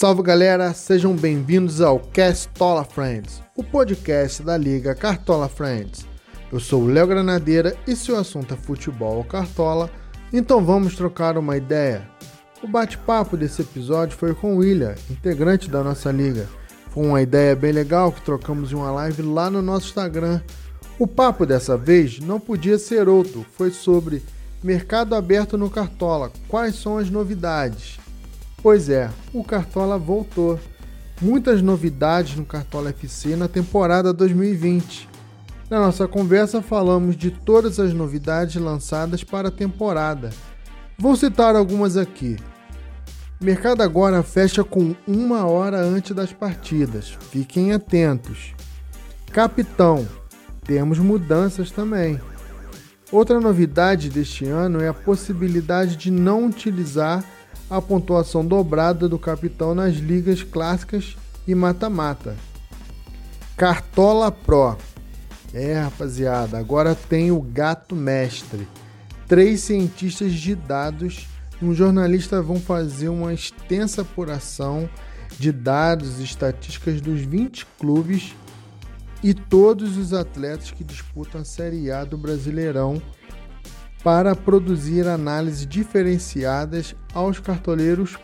Salve galera, sejam bem-vindos ao Castola Friends, o podcast da Liga Cartola Friends. Eu sou o Léo Granadeira e se o assunto é futebol ou cartola, então vamos trocar uma ideia. O bate-papo desse episódio foi com o William, integrante da nossa liga. Foi uma ideia bem legal que trocamos em uma live lá no nosso Instagram. O papo dessa vez não podia ser outro, foi sobre mercado aberto no Cartola, quais são as novidades. Pois é, o Cartola voltou. Muitas novidades no Cartola FC na temporada 2020. Na nossa conversa falamos de todas as novidades lançadas para a temporada. Vou citar algumas aqui. Mercado agora fecha com uma hora antes das partidas. Fiquem atentos. Capitão, temos mudanças também. Outra novidade deste ano é a possibilidade de não utilizar a pontuação dobrada do capitão nas ligas clássicas e mata-mata. Cartola Pro. É, rapaziada, agora tem o gato mestre. Três cientistas de dados e um jornalista vão fazer uma extensa apuração de dados e estatísticas dos 20 clubes e todos os atletas que disputam a Série A do Brasileirão para produzir análises diferenciadas aos cartoleiros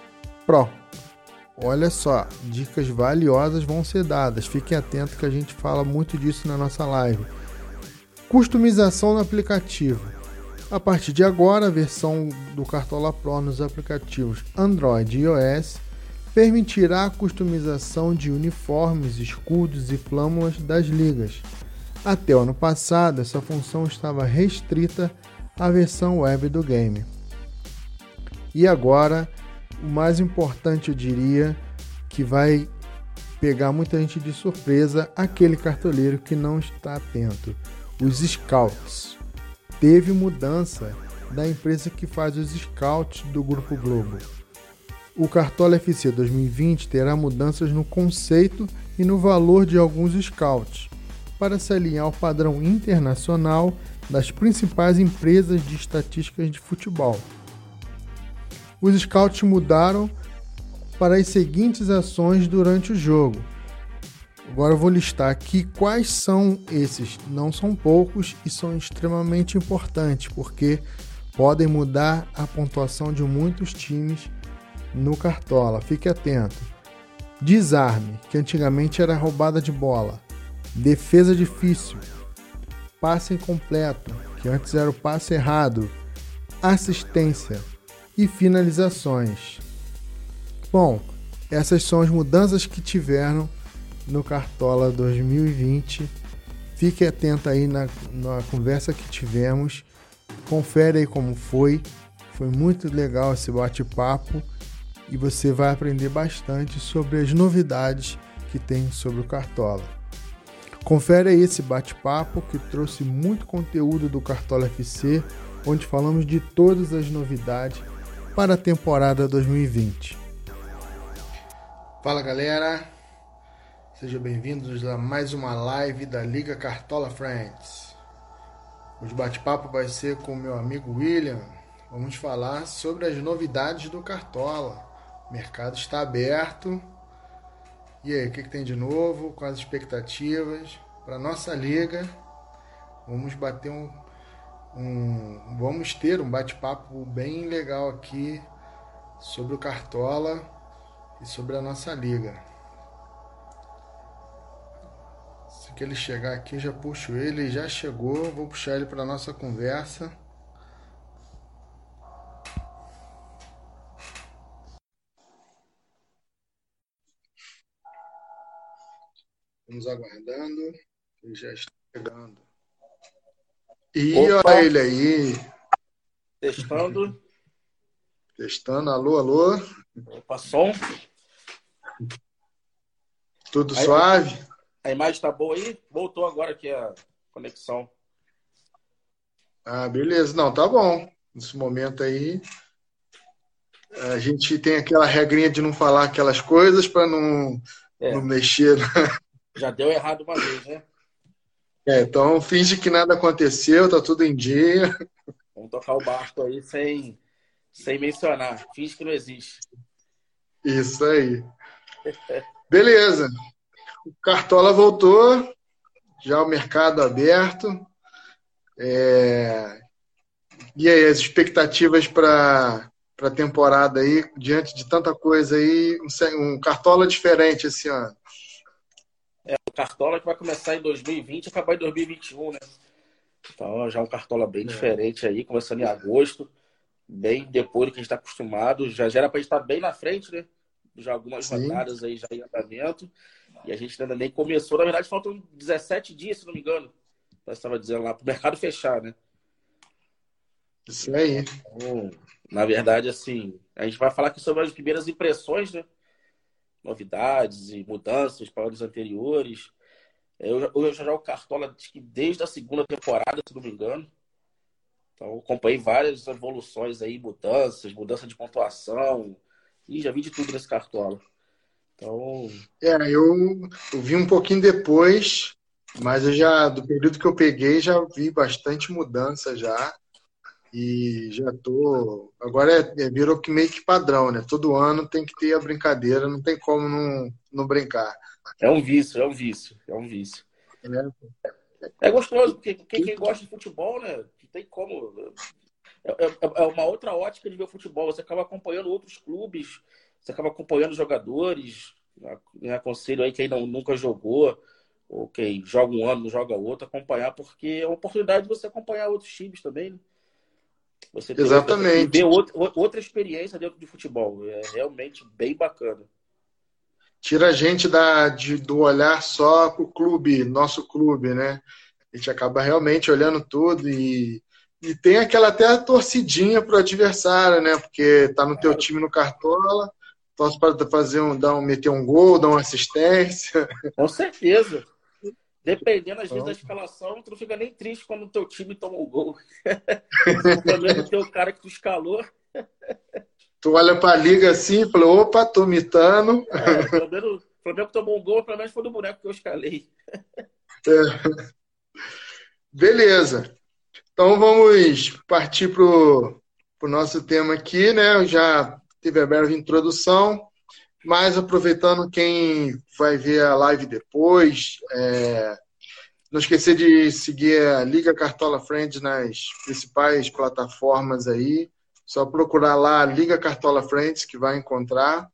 Pro. Olha só, dicas valiosas vão ser dadas. Fiquem atentos que a gente fala muito disso na nossa live. Customização no aplicativo. A partir de agora, a versão do Cartola Pro nos aplicativos Android e iOS permitirá a customização de uniformes, escudos e flâmulas das ligas. Até o ano passado, essa função estava restrita a versão web do game. E agora, o mais importante eu diria que vai pegar muita gente de surpresa, aquele cartoleiro que não está atento. Os scouts. Teve mudança da empresa que faz os scouts do Grupo Globo. O Cartola FC 2020 terá mudanças no conceito e no valor de alguns scouts, para se alinhar ao padrão internacional das principais empresas de estatísticas de futebol. Os scouts mudaram para as seguintes ações durante o jogo. Agora eu vou listar aqui quais são esses. Não são poucos e são extremamente importantes, porque podem mudar a pontuação de muitos times no Cartola. Fique atento. Desarme, que antigamente era roubada de bola. Defesa difícil, passe incompleto, que antes era o passe errado, assistência e finalizações. Bom, essas são as mudanças que tiveram no Cartola 2020. Fique atento aí na, na conversa que tivemos. Confere aí como foi. Foi muito legal esse bate-papo e você vai aprender bastante sobre as novidades que tem sobre o Cartola. Confere esse bate-papo que trouxe muito conteúdo do Cartola FC, onde falamos de todas as novidades para a temporada 2020. Fala galera, sejam bem-vindos a mais uma live da Liga Cartola Friends. O bate-papo vai ser com o meu amigo William. Vamos falar sobre as novidades do Cartola. O mercado está aberto e aí, o que, que tem de novo? Quais as expectativas para nossa liga? Vamos bater um, um vamos ter um bate-papo bem legal aqui sobre o Cartola e sobre a nossa liga. Se que ele chegar aqui, já puxo ele, já chegou, vou puxar ele para nossa conversa. Estamos aguardando. Ele já está chegando. E Opa. olha ele aí. Testando. Testando. Alô, alô. Opa, som. Tudo aí, suave? A imagem está boa aí? Voltou agora aqui a conexão. Ah, beleza. Não, tá bom. Nesse momento aí, a gente tem aquela regrinha de não falar aquelas coisas para não, é. não mexer. Já deu errado uma vez, né? É, então finge que nada aconteceu, tá tudo em dia. Vamos tocar o barco aí sem, sem mencionar. Finge que não existe. Isso aí. Beleza. O Cartola voltou, já o mercado aberto. É... E aí, as expectativas para a temporada aí, diante de tanta coisa aí, um, um Cartola diferente esse ano? É, o Cartola que vai começar em 2020 e acabar em 2021, né? Então, já um Cartola bem é. diferente aí, começando em agosto, bem depois do que a gente está acostumado. Já, já era para a gente estar tá bem na frente, né? Já algumas Sim. rodadas aí já em andamento. E a gente ainda nem começou. Na verdade, faltam 17 dias, se não me engano. Eu estava dizendo lá, para o mercado fechar, né? Isso aí. Então, na verdade, assim, a gente vai falar aqui sobre as primeiras impressões, né? Novidades e mudanças para os anteriores. Eu, eu já jogo Cartola desde a segunda temporada, se não me engano. Então, acompanhei várias evoluções aí, mudanças, mudança de pontuação. E já vi de tudo nesse Cartola. Então. É, eu, eu vi um pouquinho depois, mas eu já, do período que eu peguei, já vi bastante mudança já. E já tô. Agora é, é, virou que meio que padrão, né? Todo ano tem que ter a brincadeira, não tem como não, não brincar. É um vício, é um vício, é um vício. É, é gostoso, porque quem, quem, gosta de futebol, né? Não tem como. É, é, é, uma outra ótica de ver o futebol. Você acaba acompanhando outros clubes, você acaba acompanhando jogadores. Né? Aconselho aí quem não, nunca jogou, ou quem joga um ano, não joga outro, acompanhar, porque é uma oportunidade de você acompanhar outros times também, né? Você Exatamente. Ver outra, outra experiência dentro de futebol. É realmente bem bacana. Tira a gente da, de, do olhar só para o clube, nosso clube, né? A gente acaba realmente olhando tudo e, e tem aquela até a torcidinha pro adversário, né? Porque tá no teu time no Cartola, torce para fazer um, dar um, meter um gol, dar uma assistência. Com certeza. Dependendo, às vezes, da escalação, tu não fica nem triste quando o teu time toma o um gol. Pelo menos o cara que tu escalou. Tu olha pra liga assim e fala, opa, tô mitando. É, pelo menos o Flamengo tomou um gol, pelo menos foi do boneco que eu escalei. É. Beleza. Então vamos partir pro, pro nosso tema aqui, né? Eu já teve a breve introdução. Mas aproveitando quem vai ver a live depois, é, não esquecer de seguir a Liga Cartola Friends nas principais plataformas aí. Só procurar lá Liga Cartola Friends que vai encontrar.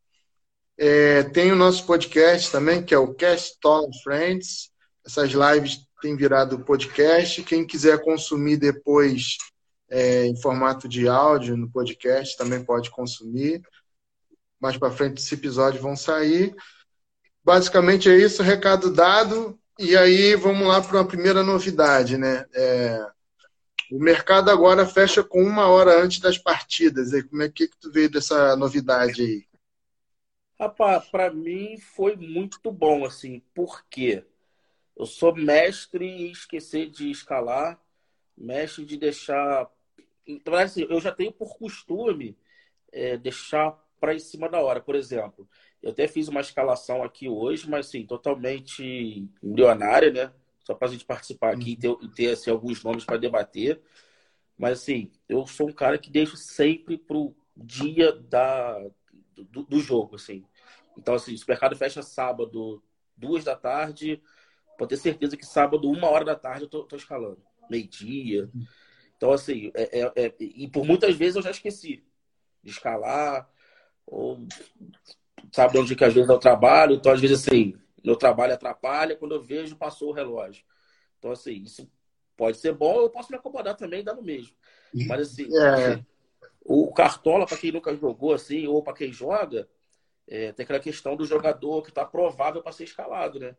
É, tem o nosso podcast também, que é o Castola Friends. Essas lives têm virado podcast. Quem quiser consumir depois é, em formato de áudio no podcast também pode consumir mais para frente esse episódio vão sair. Basicamente é isso, recado dado. E aí vamos lá para a primeira novidade, né? É, o mercado agora fecha com uma hora antes das partidas. E como é que, que tu veio dessa novidade aí? Rapaz, para mim foi muito bom, assim, porque eu sou mestre em esquecer de escalar, mestre de deixar. Então, assim, eu já tenho por costume é, deixar para em cima da hora. Por exemplo, eu até fiz uma escalação aqui hoje, mas sim, totalmente milionária, né? Só para a gente participar aqui e ter, ter assim, alguns nomes para debater. Mas assim, eu sou um cara que deixo sempre pro dia da, do, do jogo, assim. Então, assim, o mercado fecha sábado, duas da tarde, pode ter certeza que sábado, uma hora da tarde, eu tô, tô escalando. Meio-dia. Então, assim, é, é, é, e por muitas vezes eu já esqueci de escalar ou sabe de onde que às vezes eu trabalho, então às vezes assim, meu trabalho atrapalha, quando eu vejo passou o relógio. Então assim, isso pode ser bom, eu posso me acomodar também dá no mesmo. Mas assim, é. o cartola para quem nunca jogou assim, ou para quem joga, é, tem aquela questão do jogador que está provável para ser escalado, né?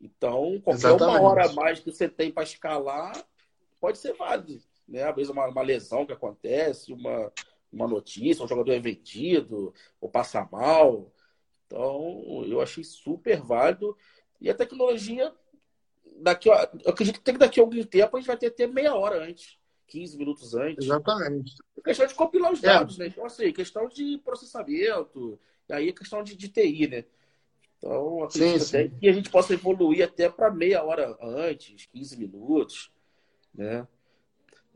Então, qualquer Exatamente. uma hora a mais que você tem para escalar pode ser válido, né? Às vezes uma, uma lesão que acontece, uma uma notícia, um jogador é vendido ou passa mal. Então, eu achei super válido. E a tecnologia, daqui, eu acredito que daqui a algum tempo a gente vai ter até meia hora antes, 15 minutos antes. Exatamente. É questão de compilar os é. dados, é. né? Então, assim, questão de processamento, e aí é questão de, de TI, né? Então, acredito sim, sim. que a gente possa evoluir até para meia hora antes, 15 minutos, né?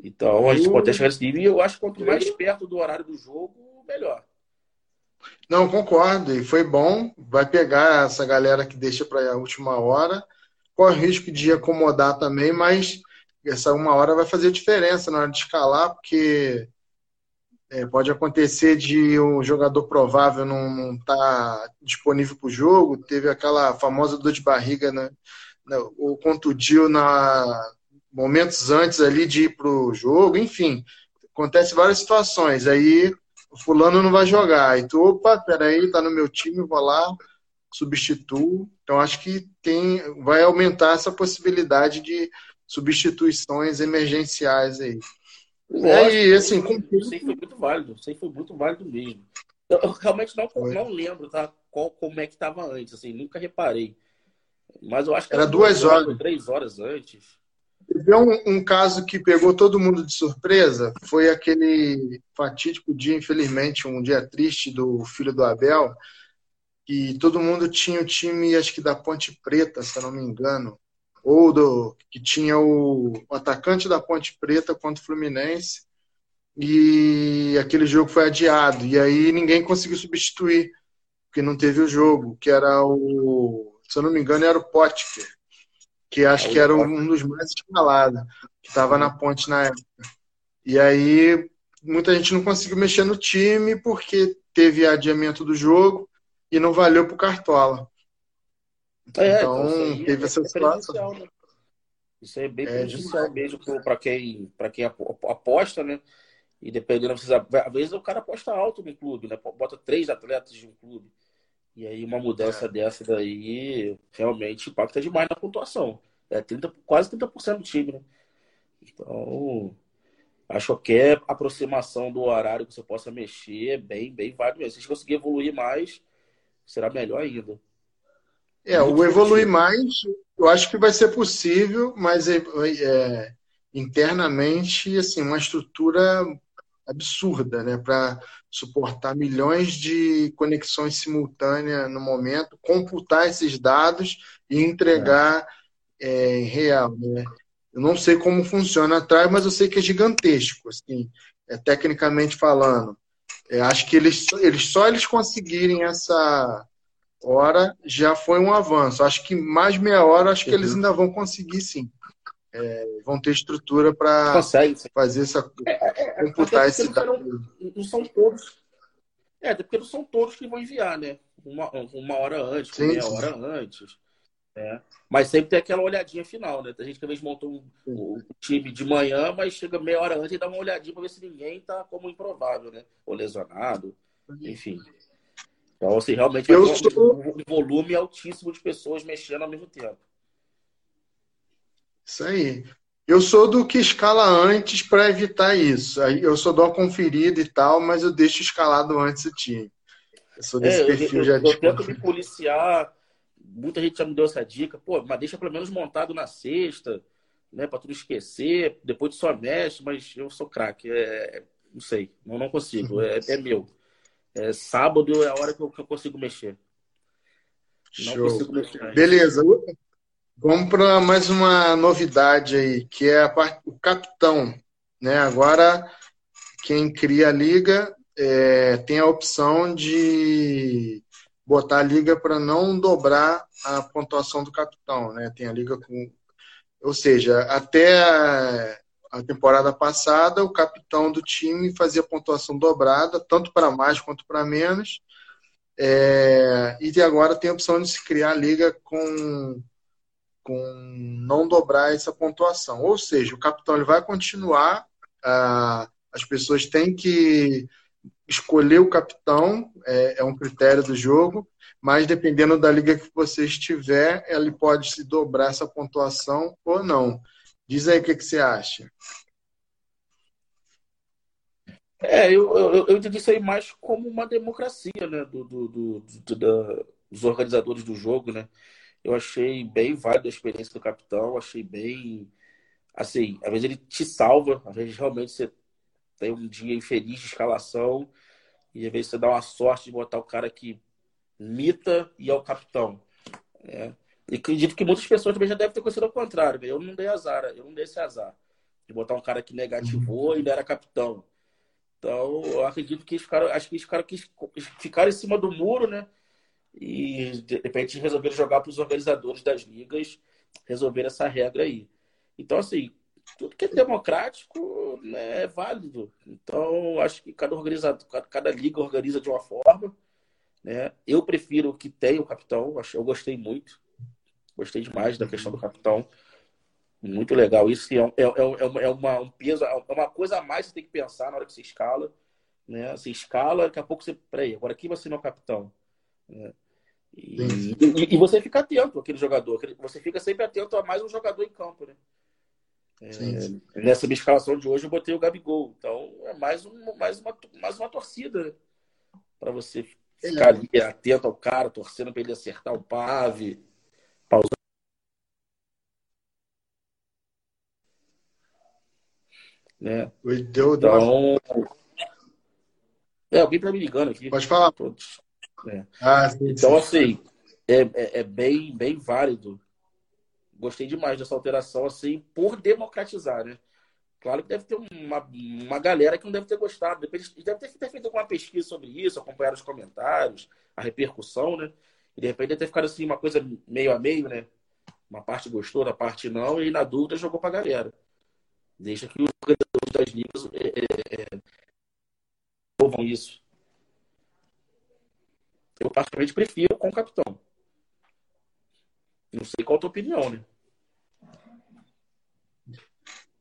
Então a gente pode chegar nesse nível e eu acho que quanto mais perto do horário do jogo, melhor. Não, concordo, e foi bom. Vai pegar essa galera que deixa para a última hora. Corre o risco de acomodar também, mas essa uma hora vai fazer diferença na hora de escalar, porque é, pode acontecer de um jogador provável não estar tá disponível para o jogo. Teve aquela famosa dor de barriga, né? ou contundiu na momentos antes ali de ir para o jogo. Enfim, acontece várias situações. Aí o fulano não vai jogar. Aí tu, opa, peraí, tá no meu time, vou lá, substituo. Então acho que tem, vai aumentar essa possibilidade de substituições emergenciais aí. É, e assim, isso aí foi muito válido, aí foi muito válido mesmo. Eu, eu realmente não, não lembro, tá? Qual, como é que estava antes, assim, nunca reparei. Mas eu acho que era, era duas horas, horas, três horas antes. Teve um, um, caso que pegou todo mundo de surpresa, foi aquele fatídico dia, infelizmente, um dia triste do filho do Abel, que todo mundo tinha o time, acho que da Ponte Preta, se eu não me engano, ou do que tinha o, o atacante da Ponte Preta contra o Fluminense e aquele jogo foi adiado e aí ninguém conseguiu substituir porque não teve o jogo que era o se eu não me engano era o Potker que acho que era um dos mais escalados que estava na Ponte na época e aí muita gente não conseguiu mexer no time porque teve adiamento do jogo e não valeu para o Cartola é, então, então teve é essa situação. Né? Isso é bem é, prejudicial mesmo para quem, quem aposta, né? E dependendo, às vezes o cara aposta alto no clube, né? Bota três atletas de um clube. E aí uma mudança é. dessa daí realmente impacta demais na pontuação. É 30, quase 30% do time, né? Então, acho que é aproximação do horário que você possa mexer é bem, bem válido mesmo. Se você conseguir evoluir mais, será melhor ainda. É, o evoluir mais, eu acho que vai ser possível, mas é, é, internamente, assim, uma estrutura absurda, né, para suportar milhões de conexões simultâneas no momento, computar esses dados e entregar é. É, em real, né? Eu não sei como funciona atrás, mas eu sei que é gigantesco, assim, é, tecnicamente falando. É, acho que eles, eles só eles conseguirem essa hora já foi um avanço. Acho que mais meia hora, acho que eles ainda vão conseguir sim. É, vão ter estrutura para fazer essa. É, é, é computar esse dado. Não, são todos. É, até porque não são todos que vão enviar, né? Uma, uma hora antes, sim, meia sim. hora antes. É. Mas sempre tem aquela olhadinha final, né? Tem gente que às vezes monta um, um, time de manhã, mas chega meia hora antes e dá uma olhadinha para ver se ninguém tá como improvável, né? Ou lesionado, enfim. Então, assim, realmente vai ter sou... um volume altíssimo de pessoas mexendo ao mesmo tempo. Isso aí. Eu sou do que escala antes para evitar isso. Eu sou do conferida e tal, mas eu deixo escalado antes o time. Eu sou desse é, perfil eu, já eu, eu tento me policiar. Muita gente já me deu essa dica. Pô, mas deixa pelo menos montado na sexta, né? Para tu não esquecer. Depois tu só mexe, mas eu sou craque. É, não sei, não, não consigo. É, é meu. É, sábado é a hora que eu, que eu consigo mexer. Não Show. consigo mexer. Beleza. Vamos para mais uma novidade aí, que é parte, o capitão. Né? Agora, quem cria a liga é, tem a opção de botar a liga para não dobrar a pontuação do capitão. Né? Tem a liga com. Ou seja, até a temporada passada, o capitão do time fazia pontuação dobrada, tanto para mais quanto para menos. É, e agora tem a opção de se criar a liga com, com não dobrar essa pontuação. Ou seja, o capitão ele vai continuar, ah, as pessoas têm que escolher o capitão, é, é, um critério do jogo, mas dependendo da liga que você estiver, ele pode se dobrar essa pontuação ou não. Diz aí o que, que você acha. É, eu, eu, eu entendi isso aí mais como uma democracia, né, do, do, do, do da, dos organizadores do jogo, né. Eu achei bem válido a experiência do capitão, achei bem, assim, às vezes ele te salva, às vezes realmente você tem um dia infeliz de escalação e às vezes você dá uma sorte de botar o cara que mita e é o capitão, né. E acredito que muitas pessoas também já devem ter acontecido ao contrário. Eu não dei azar, eu não dei esse azar. De botar um cara que negativou e ele era capitão. Então, eu acredito que eles ficaram, acho que eles ficaram, ficaram em cima do muro, né? E de repente resolveram jogar para os organizadores das ligas resolver essa regra aí. Então, assim, tudo que é democrático né, é válido. Então, acho que cada organizador, cada liga organiza de uma forma. Né? Eu prefiro que tenha o capitão, eu gostei muito. Gostei demais da questão do capitão. Muito legal. Isso é, é, é, é, uma, um peso, é uma coisa a mais que você tem que pensar na hora que você escala. Né? Você escala, daqui a pouco você. Peraí, agora aqui não é o capitão. Né? E, e, e, você fica atento àquele jogador. Você fica sempre atento a mais um jogador em campo, né? É, nessa minha escalação de hoje eu botei o Gabigol. Então é mais, um, mais, uma, mais uma torcida né? para você ficar ali atento ao cara, torcendo para ele acertar o pave, pausando. Né? Deu, então, é, alguém tá me ligando aqui. Pode falar. Todos. É. Ah, sim, então, sim. assim, é, é, é, bem, bem válido. Gostei demais dessa alteração, assim, por democratizar, né? Claro que deve ter uma, uma galera que não deve ter gostado. Deve ter, ter feito alguma pesquisa sobre isso, acompanhar os comentários, a repercussão, né? E de repente deve ter ficado assim, uma coisa meio a meio, né? Uma parte gostou, a parte não, e na dúvida jogou pra galera. Deixa que os organizadores das ligas é, é, é, isso. Eu particularmente prefiro com o capitão. Não sei qual a tua opinião, né?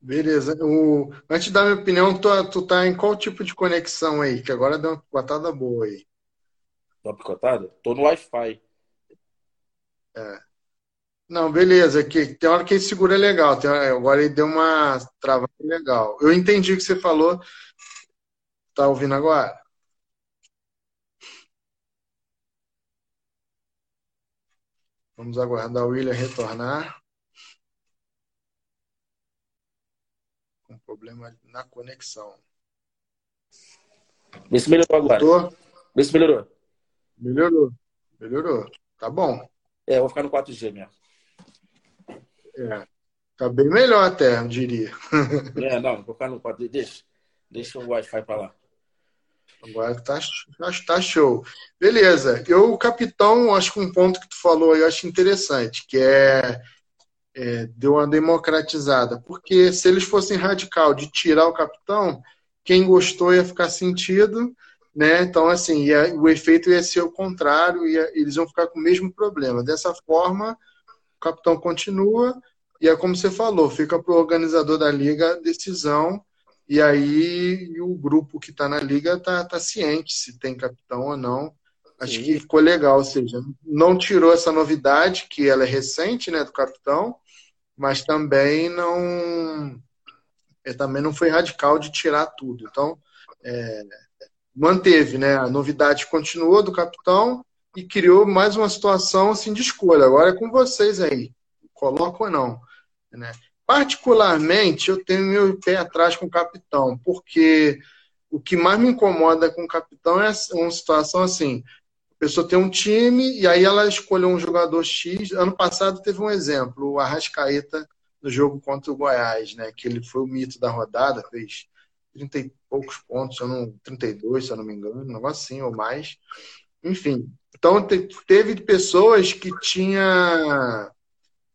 Beleza. O... Antes da minha opinião, tu, tu tá em qual tipo de conexão aí? Que agora deu uma picotada boa aí. Deu uma picotada? Tô no Wi-Fi. É. Não, beleza. Que, tem hora que ele segura legal. Tem, agora ele deu uma travada legal. Eu entendi o que você falou. Tá ouvindo agora? Vamos aguardar o William retornar. Com problema na conexão. Vê se melhorou agora. Voltou? Vê se melhorou. Melhorou. Melhorou. Tá bom. É, vou ficar no 4G mesmo. É. Tá bem melhor até, eu diria. É, não, vou ficar no 4G. Deixa, deixa o Wi-Fi para lá. Agora tá, tá show. Beleza. Eu, capitão, acho que um ponto que tu falou eu acho interessante, que é, é deu uma democratizada. Porque se eles fossem radical de tirar o capitão, quem gostou ia ficar sentido, né? Então, assim, ia, o efeito ia ser o contrário, ia, eles iam ficar com o mesmo problema. Dessa forma, o capitão continua, e é como você falou, fica para o organizador da liga a decisão e aí o grupo que está na liga está tá ciente se tem capitão ou não. Acho Sim. que ficou legal, ou seja, não tirou essa novidade, que ela é recente, né, do capitão, mas também não é, também não foi radical de tirar tudo. Então, é, manteve, né, a novidade continuou do capitão e criou mais uma situação assim de escolha. Agora é com vocês aí, coloca ou não, né? Particularmente, eu tenho meu pé atrás com o capitão, porque o que mais me incomoda com o capitão é uma situação assim: a pessoa tem um time e aí ela escolheu um jogador X. Ano passado teve um exemplo, o Arrascaeta no jogo contra o Goiás, né? Que ele foi o mito da rodada, fez 30 e poucos pontos, eu não, 32, se eu não me engano, um negócio assim ou mais. Enfim, então teve pessoas que tinha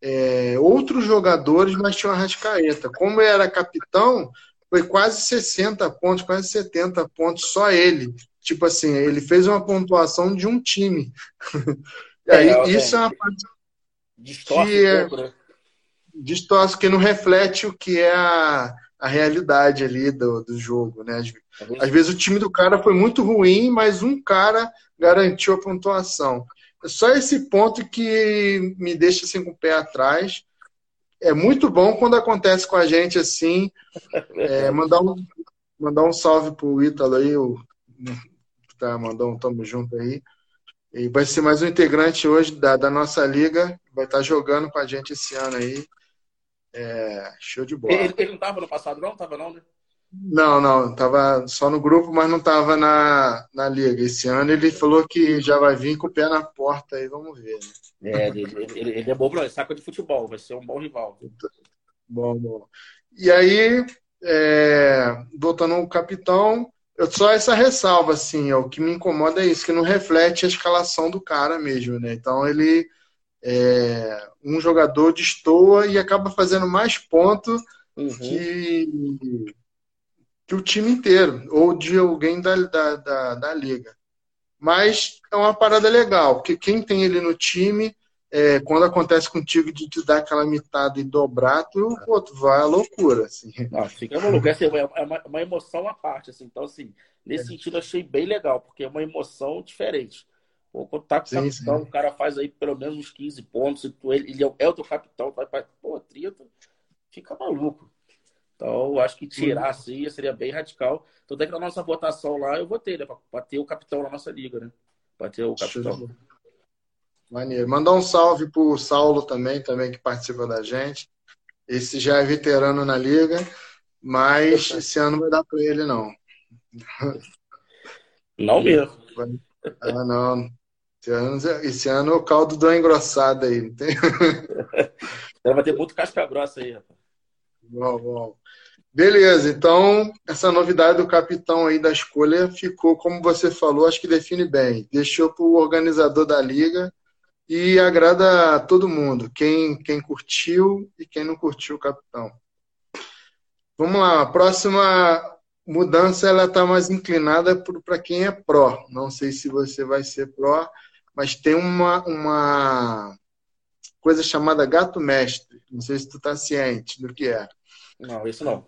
é, outros jogadores, mas tinha o Arrascaeta. Como ele era capitão, foi quase 60 pontos, quase 70 pontos, só ele. Tipo assim, ele fez uma pontuação de um time. É, aí, é, isso é, uma parte distorce que, é, um pouco, né? distorce, que não reflete o que é a, a realidade ali do, do jogo, né? Às, às vezes o time do cara foi muito ruim, mas um cara garantiu a pontuação. Só esse ponto que me deixa assim com o pé atrás. É muito bom quando acontece com a gente assim. É, mandar, um, mandar um salve pro Ítalo aí, o, tá, mandar um tamo junto aí. E vai ser mais um integrante hoje da, da nossa liga. Vai estar tá jogando com a gente esse ano aí. É, show de bola. Ele, ele não estava no passado, não? Tava não, né? Não, não, tava só no grupo, mas não tava na, na liga. Esse ano ele falou que já vai vir com o pé na porta aí, vamos ver. Né? É, ele, ele, ele, é bom, ele saca de futebol, vai ser um bom rival. Bom, bom. E aí, é, voltando ao capitão, Eu só essa ressalva, assim, ó, o que me incomoda é isso, que não reflete a escalação do cara mesmo, né? Então ele é um jogador destoa e acaba fazendo mais pontos uhum. que, que o time inteiro, ou de alguém da, da, da, da liga. Mas é uma parada legal, porque quem tem ele no time é, quando acontece contigo de te dar aquela mitada e dobrar, tu, pô, tu vai à loucura, assim. Não, fica maluco. Assim, é, uma, é uma emoção à parte, assim. Então, assim, nesse é. sentido, achei bem legal, porque é uma emoção diferente. Pô, quando tá com o sim, capitão, sim. o cara faz aí pelo menos uns 15 pontos, tu, ele, ele é o teu capitão, vai pra, pô, 30, fica maluco. Então, eu acho que tirar assim seria bem radical. Então, até que na nossa votação lá, eu votei, né? Pra, pra ter o capitão na nossa liga, né? Pra ter o capitão. Maneiro. Mandar um salve pro Saulo também, também que participa da gente. Esse já é veterano na liga, mas esse ano não vai dar para ele, não. Não mesmo. Ah, não. Esse ano, esse ano o caldo deu uma engrossada aí. Não tem... vai ter muito casca grossa aí, rapaz. Bom, bom. Beleza, então essa novidade do capitão aí da escolha ficou, como você falou, acho que define bem. Deixou para o organizador da liga e agrada a todo mundo, quem, quem curtiu e quem não curtiu o Capitão. Vamos lá, a próxima mudança ela está mais inclinada para quem é pró. Não sei se você vai ser pró, mas tem uma, uma coisa chamada gato mestre. Não sei se tu está ciente do que é. Não, isso não.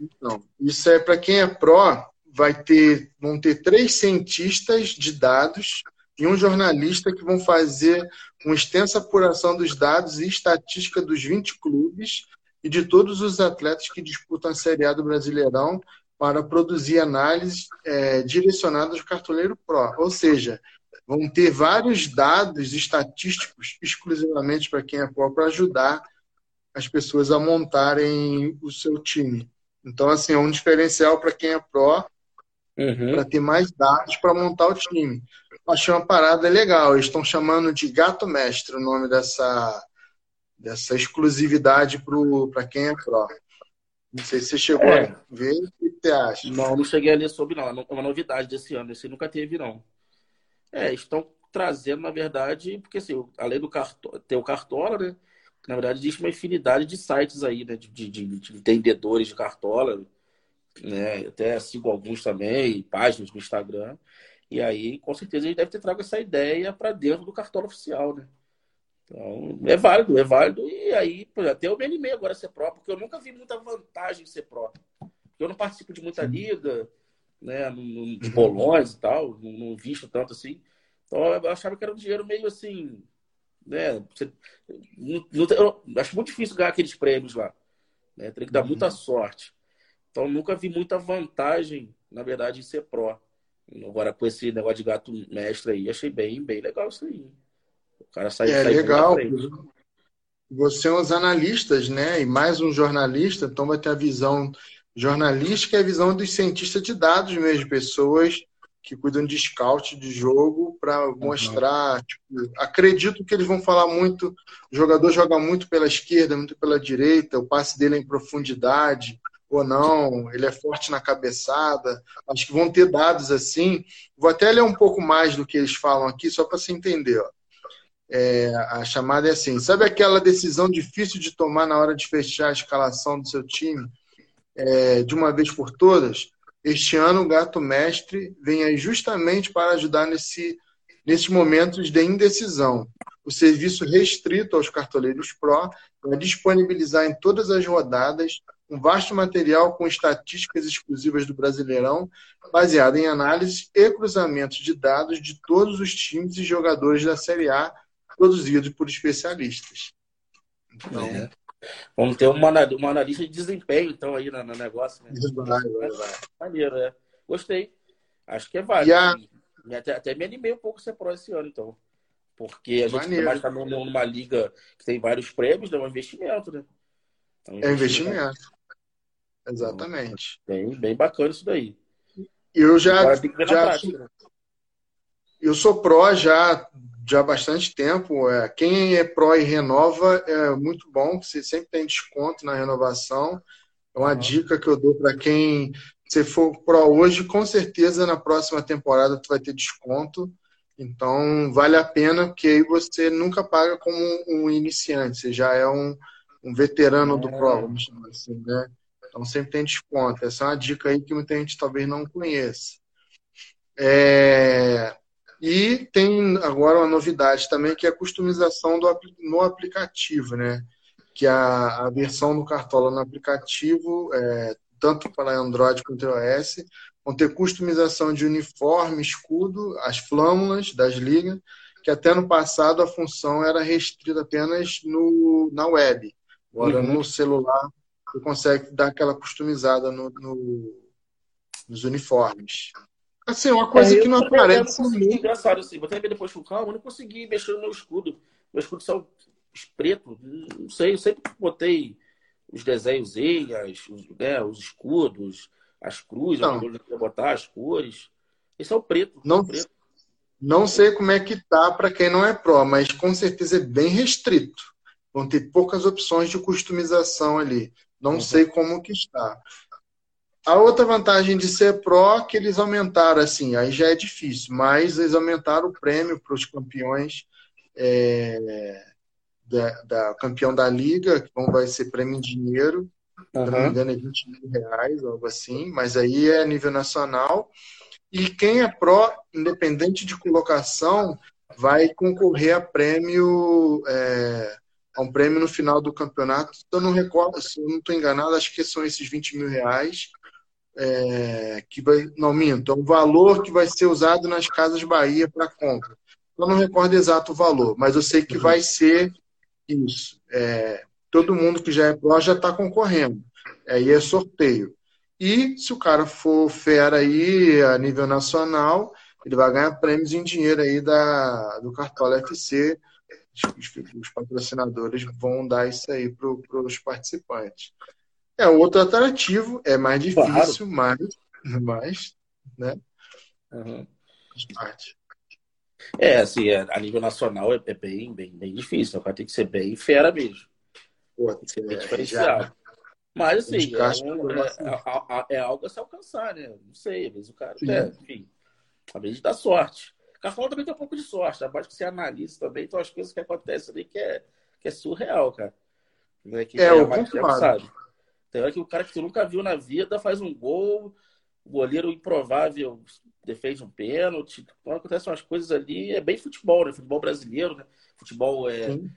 Então, isso é para quem é pró, vai ter, vão ter três cientistas de dados e um jornalista que vão fazer uma extensa apuração dos dados e estatística dos 20 clubes e de todos os atletas que disputam a Série A do Brasileirão para produzir análises é, direcionadas ao cartoleiro Pro. Ou seja, vão ter vários dados estatísticos exclusivamente para quem é Pro para ajudar as pessoas a montarem o seu time. Então, assim, é um diferencial para quem é Pro uhum. para ter mais dados para montar o time achei uma parada legal. Eles estão chamando de gato mestre o nome dessa, dessa exclusividade para quem é pró. Não sei se você chegou é. a ver, o que você acha? Não, não cheguei a ler sobre, não. É uma novidade desse ano. Esse nunca teve, não. É, estão trazendo, na verdade, porque assim, além do cartola, ter o Cartola, né? Na verdade, existe uma infinidade de sites aí, né? De, de, de entendedores de Cartola, né? Até sigo alguns também, páginas no Instagram. E aí, com certeza, ele deve ter trago essa ideia para dentro do cartão oficial, né? Então, é válido, é válido. E aí, até eu me animei agora a ser pró, porque eu nunca vi muita vantagem em ser pró. Eu não participo de muita liga, né, de bolões e tal, não, não visto tanto assim. Então, eu achava que era um dinheiro meio assim, né? Você, não, não, eu acho muito difícil ganhar aqueles prêmios lá. Né? Teria que dar muita uhum. sorte. Então, nunca vi muita vantagem, na verdade, em ser pró. Agora, com esse negócio de gato mestre aí, achei bem, bem legal isso aí. O cara sai É sai legal. Você é uns analistas, né? E mais um jornalista, então vai ter a visão jornalística e a visão dos cientistas de dados mesmo, pessoas que cuidam de scout de jogo para mostrar. Uhum. Tipo, acredito que eles vão falar muito. O jogador joga muito pela esquerda, muito pela direita, o passe dele é em profundidade ou não, ele é forte na cabeçada. Acho que vão ter dados assim. Vou até ler um pouco mais do que eles falam aqui, só para você entender. Ó. É, a chamada é assim: sabe aquela decisão difícil de tomar na hora de fechar a escalação do seu time é, de uma vez por todas? Este ano o Gato Mestre vem aí justamente para ajudar nesse, nesses momentos de indecisão. O serviço restrito aos cartoleiros Pro vai disponibilizar em todas as rodadas um vasto material com estatísticas exclusivas do Brasileirão, baseado em análises e cruzamentos de dados de todos os times e jogadores da Série A, produzidos por especialistas. Então, é. Vamos ter uma, uma analista de desempenho, então, aí no, no negócio. Né? Vai, vai, vai. Maneiro, é. Gostei. Acho que é válido. A... Até, até, me animei um pouco ser pró esse ano, então. Porque a gente mais tá numa liga que tem vários prêmios, é um investimento, né? É um investimento. É investimento. Exatamente. Bem, bem bacana isso daí. Eu já, já né? eu sou pró já, já há bastante tempo. É, quem é pró e renova é muito bom, você sempre tem desconto na renovação. É uma uhum. dica que eu dou para quem Se for pro hoje, com certeza na próxima temporada tu vai ter desconto. Então vale a pena, porque aí você nunca paga como um iniciante, você já é um, um veterano é. do Pro, vamos chamar assim, né? Então sempre tem desconto. Essa é uma dica aí que muita gente talvez não conheça. É... E tem agora uma novidade também, que é a customização do, no aplicativo, né? Que a, a versão do Cartola no aplicativo, é, tanto para Android quanto iOS, vão ter customização de uniforme, escudo, as flâmulas das ligas, que até no passado a função era restrita apenas no, na web. Agora uhum. no celular você consegue dar aquela customizada no, no, nos uniformes. Assim, uma coisa é, que não aparece. Consegui, engraçado assim, vou até ver depois com calma, eu não consegui mexer no meu escudo. Meu escudo saiu preto, não sei, eu sempre botei os desenhos, as, os, né, os escudos, as cruzes, não. eu botar as cores. Esse é o preto. Não, é o preto. não sei como é que tá para quem não é pró, mas com certeza é bem restrito. Vão ter poucas opções de customização ali. Não uhum. sei como que está. A outra vantagem de ser pró é que eles aumentaram, assim, aí já é difícil, mas eles aumentaram o prêmio para os campeões é, da, da, campeão da liga, que vai ser prêmio em dinheiro, uhum. se não me engano é 20 mil reais, algo assim, mas aí é nível nacional. E quem é pró, independente de colocação, vai concorrer a prêmio, é, a um prêmio no final do campeonato. Eu não recordo, se eu não estou enganado, acho que são esses 20 mil reais. É, que vai, não minto, é um valor que vai ser usado nas Casas Bahia para compra. Eu não recordo exato o valor, mas eu sei que uhum. vai ser isso. É, todo mundo que já é pró já está concorrendo. Aí é sorteio. E se o cara for fera aí a nível nacional, ele vai ganhar prêmios em dinheiro aí da, do Cartola FC. Os, os patrocinadores vão dar isso aí para os participantes. É outro atrativo, é mais difícil, claro. mas, mas, né? Uhum. Parte. É, assim, é, a nível nacional é, é, bem, bem, bem difícil. O cara tem que ser bem fera mesmo. Pô, tem que ser bem é, diferenciado. Já... Mas, assim, é, um, é, é, é, algo a se alcançar, né? Não sei, às vezes o cara, enfim, às vezes dá sorte. O Cartola também tem um pouco de sorte, a parte que você analisa também, então as coisas que acontecem ali que é, que é surreal, cara. Né? Que é, o mais sabe. Tem hora que o cara que você nunca viu na vida faz um gol, o goleiro improvável defende um pênalti. Quando acontecem umas coisas ali, é bem futebol, né? Futebol brasileiro, né? Futebol é. Sim.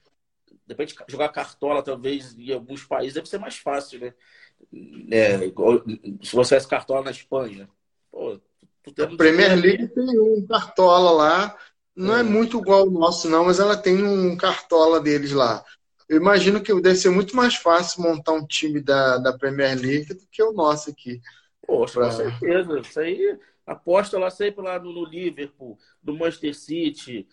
Depende de jogar cartola, talvez, em alguns países deve ser mais fácil, né? É, se você faz cartola na Espanha. Pô, a Premier League tem um cartola lá. Não é. é muito igual o nosso, não, mas ela tem um cartola deles lá. Eu imagino que deve ser muito mais fácil montar um time da, da Premier League do que o nosso aqui. Poxa, pra... com certeza. Isso aí aposta lá sempre lá no, no Liverpool, no Manchester City,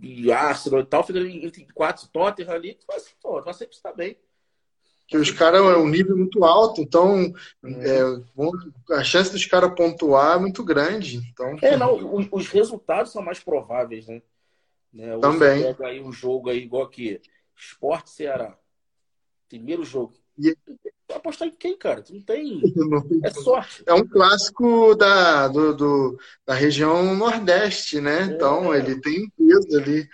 e Arsenal e tal, fica entre quatro Tottenham ali, tu vai, pô, vai sempre estar bem. Que os caras é um nível muito alto, então é, a chance dos caras pontuar é muito grande. Então... É, não, os, os resultados são mais prováveis, né? né? Também. Você pega aí um jogo aí igual aqui, Esporte Ceará. Primeiro jogo. E, apostar em quem, cara? Tu não tem. É sorte. É um clássico da, do, do da região Nordeste, né? É. Então ele tem peso ali.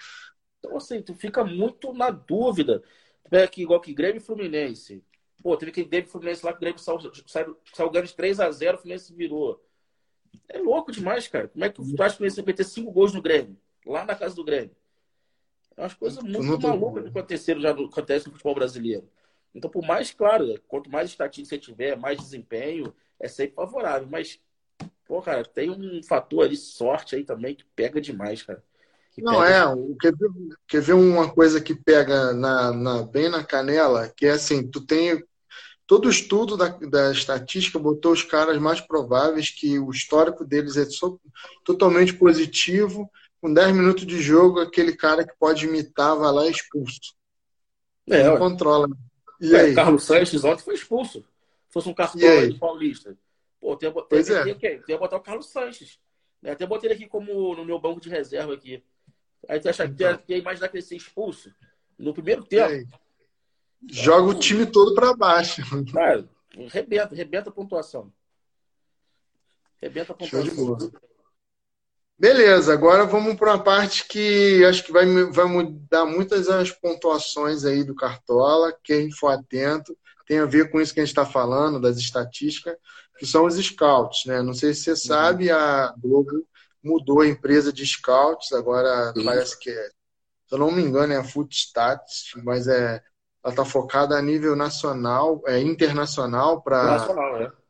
Então, assim, tu fica muito na dúvida. Pega aqui, igual que Grêmio e Fluminense. Pô, teve aquele Grêmio e Fluminense lá que o Grêmio saiu, saiu, saiu ganhando de 3x0, o Fluminense virou. É louco demais, cara. Como é que tu acha que o Fluminense vai meter 5 gols no Grêmio? Lá na casa do Grêmio. É umas coisas muito malucas que aconteceram já no, acontece no futebol brasileiro. Então, por mais, claro, quanto mais estatística você tiver, mais desempenho, é sempre favorável. Mas, pô, cara, tem um fator ali, sorte aí também, que pega demais, cara. Não, pega é. Demais. Quer, ver, quer ver uma coisa que pega na, na, bem na canela? Que é assim, tu tem. Todo o estudo da, da estatística botou os caras mais prováveis que o histórico deles é totalmente positivo. Com 10 minutos de jogo, aquele cara que pode imitar vai lá expulso. É, não controla. E aí? Carlos Sanches ontem foi expulso. Se fosse um cartão paulista. Pô, tem, tem, pois tem, é. tem, tem, botar o Carlos Sanches. Né? Até botei ele aqui como no meu banco de reserva aqui. Aí tu acha então. que ia imaginar que ele ser expulso? No primeiro tempo. Joga o time todo para baixo. Cara, rebenta, rebenta a pontuação. Rebenta a pontuação. Beleza, agora vamos para uma parte que acho que vai, vai mudar muitas as pontuações aí do Cartola. Quem for atento, tem a ver com isso que a gente está falando, das estatísticas, que são os scouts, né? Não sei se você uhum. sabe, a Globo mudou a empresa de scouts, agora Sim. parece que é, se eu não me engano, é a Footstats, mas é, ela está focada a nível nacional, é internacional para é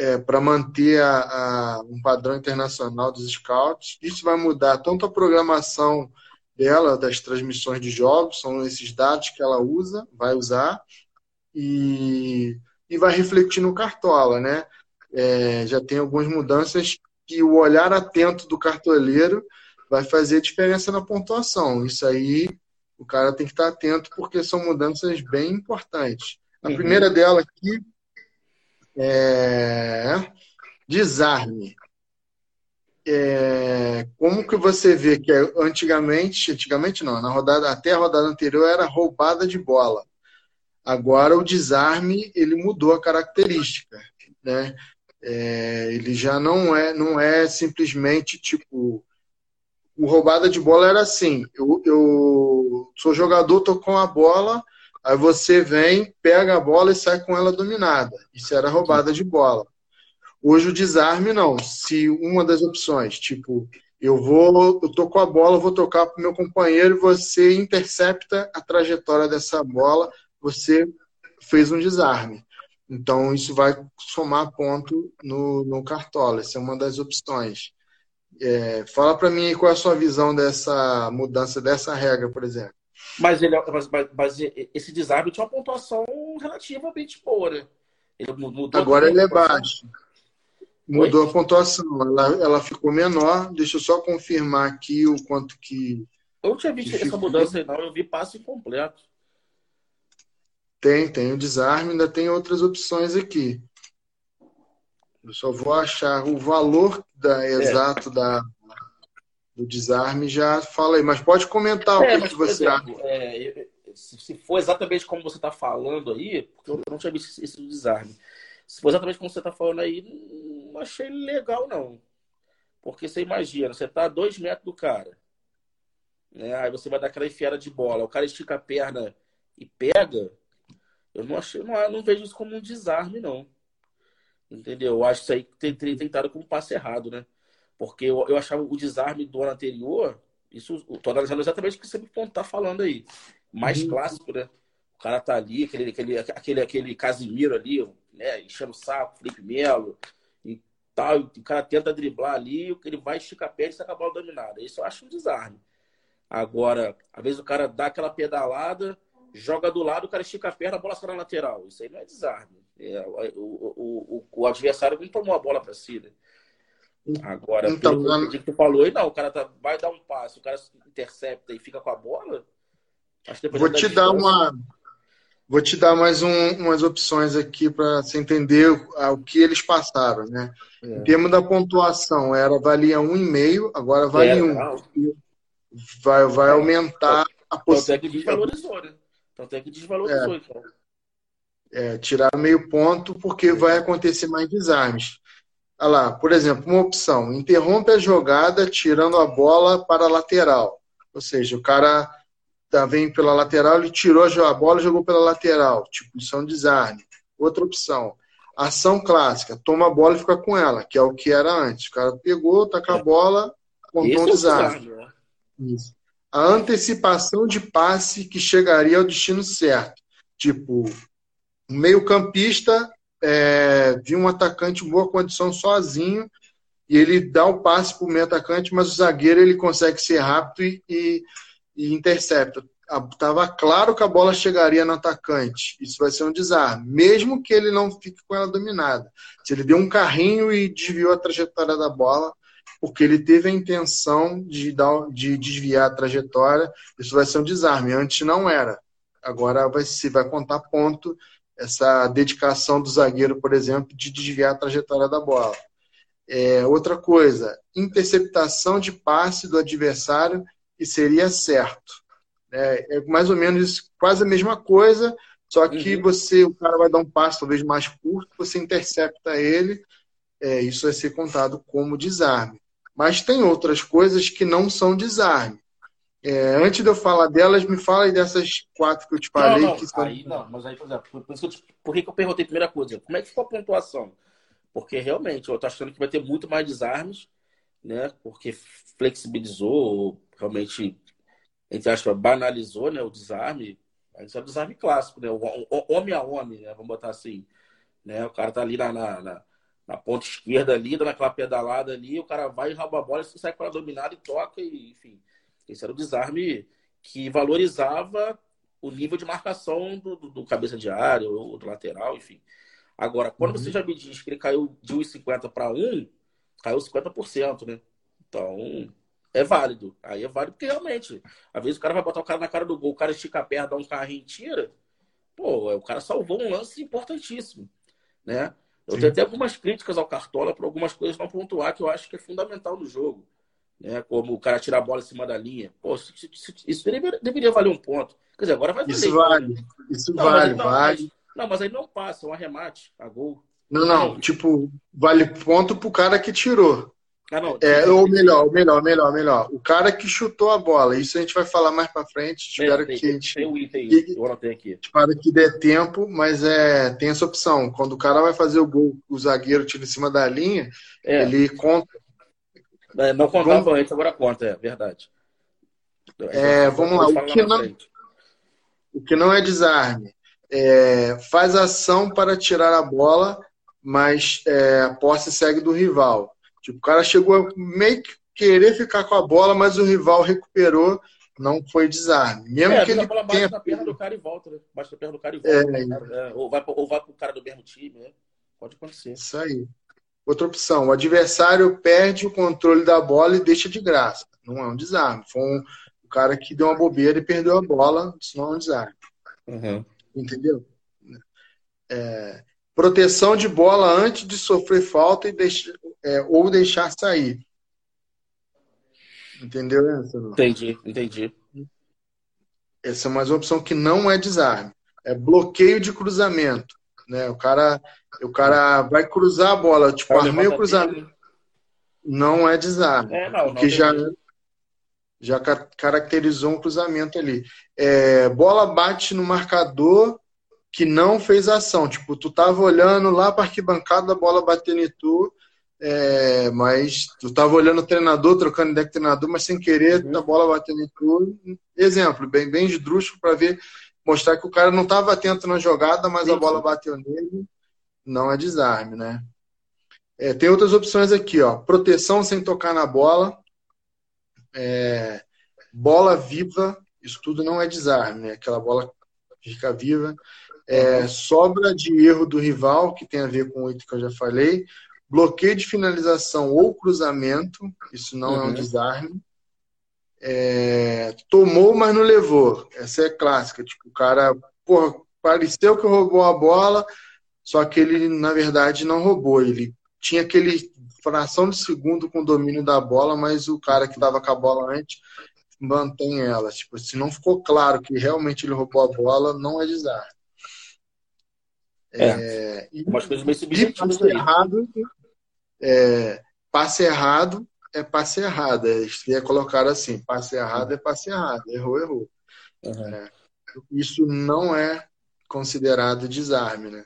é, para manter a, a, um padrão internacional dos scouts. Isso vai mudar tanto a programação dela, das transmissões de jogos, são esses dados que ela usa, vai usar, e, e vai refletir no Cartola, né? É, já tem algumas mudanças que o olhar atento do cartoleiro vai fazer diferença na pontuação. Isso aí o cara tem que estar atento porque são mudanças bem importantes. A uhum. primeira dela aqui é, desarme. É, como que você vê que antigamente, antigamente não, na rodada até a rodada anterior era roubada de bola. Agora o desarme ele mudou a característica, né? É, ele já não é não é simplesmente tipo o roubada de bola era assim. Eu, eu sou jogador, tô com a bola, Aí você vem, pega a bola e sai com ela dominada. Isso era roubada de bola. Hoje o desarme não. Se uma das opções, tipo, eu vou, eu tô com a bola, vou tocar para o meu companheiro, você intercepta a trajetória dessa bola, você fez um desarme. Então isso vai somar ponto no, no cartola. Essa é uma das opções. É, fala para mim qual é a sua visão dessa mudança dessa regra, por exemplo. Mas, ele, mas, mas, mas esse desarme tinha uma pontuação relativamente boa, né? Ele mudou Agora ele é baixo. Mudou Oi? a pontuação. Ela, ela ficou menor. Deixa eu só confirmar aqui o quanto que. Eu não tinha visto essa ficou. mudança aí, não. Eu vi passe incompleto. Tem, tem o desarme, ainda tem outras opções aqui. Eu só vou achar o valor da, é. exato da, do desarme já fala aí, mas pode comentar é, o que, que você acha. É, se for exatamente como você está falando aí, porque eu não tinha visto esse desarme. Se for exatamente como você está falando aí, não achei legal, não. Porque você imagina, você está a dois metros do cara. Né? Aí você vai dar aquela enfiada de bola, o cara estica a perna e pega. Eu não achei, não, não vejo isso como um desarme, não. Entendeu? Eu acho que isso aí tem, tem tentado como passe errado, né? Porque eu, eu achava o desarme do ano anterior, isso estou analisando exatamente o que você está falando aí. Mais uhum. clássico, né? O cara tá ali, aquele, aquele, aquele, aquele Casimiro ali, né? Enchendo o saco, Felipe Melo e tal. o cara tenta driblar ali, ele vai esticar a perna e saca a bola dominada. Isso eu acho um desarme. Agora, às vezes o cara dá aquela pedalada, joga do lado, o cara estica a perna, a bola sai na lateral. Isso aí não é desarme. É, o, o, o, o, adversário não tomou a bola para si. Né? Agora, então, pelo que tu falou, e não, o cara tá, vai dar um passo, o cara intercepta e fica com a bola. vou te dar uma. Vou te dar mais um, umas opções aqui para você entender o, o, que eles passaram, né? É. Em termos da pontuação, era valia 1,5, agora vale é, 1. Vai, vai aumentar a possibilidade. Então tem que desvalorizou, né? Então tem que desvalorizou, é. então. É, tirar meio ponto, porque é. vai acontecer mais desarmes. Olha lá, por exemplo, uma opção: interrompe a jogada tirando a bola para a lateral. Ou seja, o cara tá, vem pela lateral, ele tirou a bola e jogou pela lateral. Tipo, isso é um desarme. Outra opção: ação clássica: toma a bola e fica com ela, que é o que era antes. O cara pegou, taca a bola, contou um é desarme. Né? Isso. A antecipação de passe que chegaria ao destino certo. Tipo, meio-campista é, um atacante em boa condição sozinho e ele dá o passe para o meio atacante, mas o zagueiro ele consegue ser rápido e, e, e intercepta. Estava claro que a bola chegaria no atacante. Isso vai ser um desarme, mesmo que ele não fique com ela dominada. Se ele deu um carrinho e desviou a trajetória da bola, porque ele teve a intenção de, dar, de desviar a trajetória, isso vai ser um desarme. Antes não era. Agora vai, se vai contar ponto essa dedicação do zagueiro, por exemplo, de desviar a trajetória da bola. É, outra coisa, interceptação de passe do adversário e seria certo. É, é, mais ou menos quase a mesma coisa, só que uhum. você, o cara vai dar um passe talvez mais curto, você intercepta ele é, isso vai ser contado como desarme. Mas tem outras coisas que não são desarme. É, antes de eu falar delas, me fala dessas quatro que eu te falei. Não, não. São... Aí não, mas aí, por exemplo, por, isso que eu, por que, eu perguntei a primeira coisa? Como é que ficou a pontuação? Porque realmente eu estou achando que vai ter muito mais desarmes, né? Porque flexibilizou, realmente, entre aspas, banalizou né, o desarme. Isso é o desarme clássico, né? O, homem a homem, né? Vamos botar assim. Né? O cara tá ali na, na, na, na ponta esquerda ali, dando aquela pedalada ali, o cara vai e rouba a bola, e sai com ela dominada e toca, e, enfim. Esse era o desarme que valorizava o nível de marcação do, do, do cabeça de área ou do lateral, enfim. Agora, quando uhum. você já me diz que ele caiu de 1,50 para 1, caiu 50%, né? Então, é válido. Aí é válido porque realmente, às vezes o cara vai botar o cara na cara do gol, o cara estica a perna, dá um carrinho e tira. Pô, o cara salvou um lance importantíssimo, né? Eu Sim. tenho até algumas críticas ao Cartola por algumas coisas não pontuar que eu acho que é fundamental no jogo né? Como o cara tirar a bola em cima da linha. Pô, isso, isso, isso deveria, deveria, valer um ponto. Quer dizer, agora vai valer. Isso vale. Isso não, vale, não, vale. Mas, não, mas aí não passa, é um arremate, a gol. Não, não, tipo, vale ponto pro cara que tirou. Ah, não, é, ou melhor, melhor, melhor, melhor. O cara que chutou a bola. Isso a gente vai falar mais para frente. Espero tem, que a gente. Tem o item aí, eu anotei aqui. Espero que dê tempo, mas é, tem essa opção. Quando o cara vai fazer o gol, o zagueiro tira em cima da linha, é. ele conta não contava vamos... antes, agora conta, é verdade. É, vamos lá. O que, não, o que não é desarme é, faz ação para tirar a bola, mas é, a posse segue do rival. Tipo, o cara chegou a meio que querer ficar com a bola, mas o rival recuperou, não foi desarme. Mesmo é, que ele a bola bate tenha... na perna do cara e volta, né? Bate na perna do cara e volta. É, né? Ou vai, ou vai pro cara do mesmo time, né? Pode acontecer. Isso aí. Outra opção, o adversário perde o controle da bola e deixa de graça. Não é um desarme. Foi um, um cara que deu uma bobeira e perdeu a bola, isso não é um desarme. Uhum. Entendeu? É, proteção de bola antes de sofrer falta e deixa, é, ou deixar sair. Entendeu? Entendi, entendi. Essa é mais uma opção que não é desarme. É bloqueio de cruzamento. Né? O cara o cara vai cruzar a bola, tipo, armei o cruzamento. Não é desarme. É, não, porque não já, já caracterizou um cruzamento ali. É, bola bate no marcador que não fez ação. Tipo, tu tava olhando lá para arquibancada, a bola batendo em tu, é, mas tu tava olhando o treinador, trocando ideia com o treinador, mas sem querer uhum. a bola batendo em tu. Exemplo, bem, bem esdrúxulo para ver, mostrar que o cara não estava atento na jogada, mas sim, a bola bateu nele não é desarme, né? É, tem outras opções aqui, ó. Proteção sem tocar na bola. É, bola viva, isso tudo não é desarme, né? Aquela bola fica viva. É, sobra de erro do rival, que tem a ver com o item que eu já falei. Bloqueio de finalização ou cruzamento, isso não uhum. é um uhum. desarme. É, tomou, mas não levou. Essa é clássica. Tipo, o cara, porra, pareceu que roubou a bola, só que ele, na verdade, não roubou. Ele tinha aquele fração de segundo com o domínio da bola, mas o cara que estava com a bola antes mantém ela. Tipo, se não ficou claro que realmente ele roubou a bola, não é desastre. É, é umas coisas subjetivas passe errado, é, passe errado é passe errado. Eles ia colocar assim, passe errado é passe errado. Errou, errou. Uhum. É, isso não é considerado desarme, né?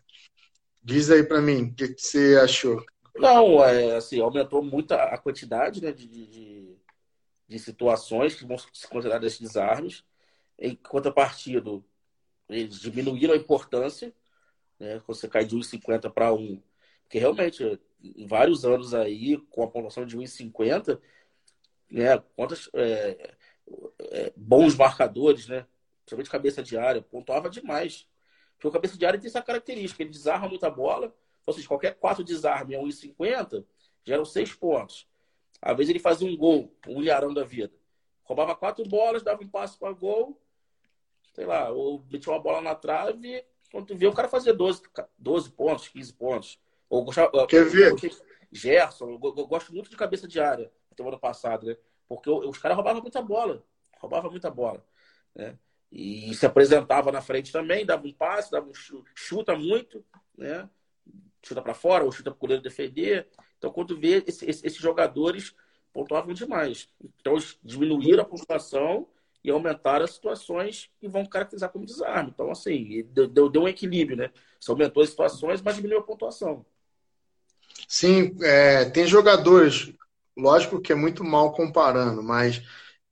Diz aí para mim, o que, que, você achou? Não, é, assim, aumentou muito a quantidade né, de, de, de situações que vão ser consideradas desarmes. Em contrapartida, eles diminuíram a importância, né, quando você cai de 1,50 para 1. Porque realmente, vários anos aí, com a pontuação de 1,50, né, quantos é, é, bons marcadores, né, principalmente cabeça de área, pontuava demais. Porque o cabeça de área tem essa característica, ele desarma muita bola, ou seja, qualquer quatro desarme a 1,50 geram seis pontos. Às vezes ele fazia um gol, um ilharão da vida. Roubava quatro bolas, dava um passo para gol, sei lá, ou metia uma bola na trave, quando tu vê, o cara fazia 12, 12 pontos, 15 pontos. Gostava, Quer ver? Gerson, eu, gosto muito de cabeça de área, no ano passado, né? Porque os caras roubavam muita bola. Roubava muita bola. Né? E se apresentava na frente também, dava um passe, dava um chuta muito, né? chuta para fora ou chuta para o goleiro defender. Então, quando vê, esse, esse, esses jogadores pontuavam demais. Então, eles diminuíram a pontuação e aumentaram as situações que vão caracterizar como desarme. Então, assim, deu, deu um equilíbrio, né? Você aumentou as situações, mas diminuiu a pontuação. Sim, é, tem jogadores, lógico que é muito mal comparando, mas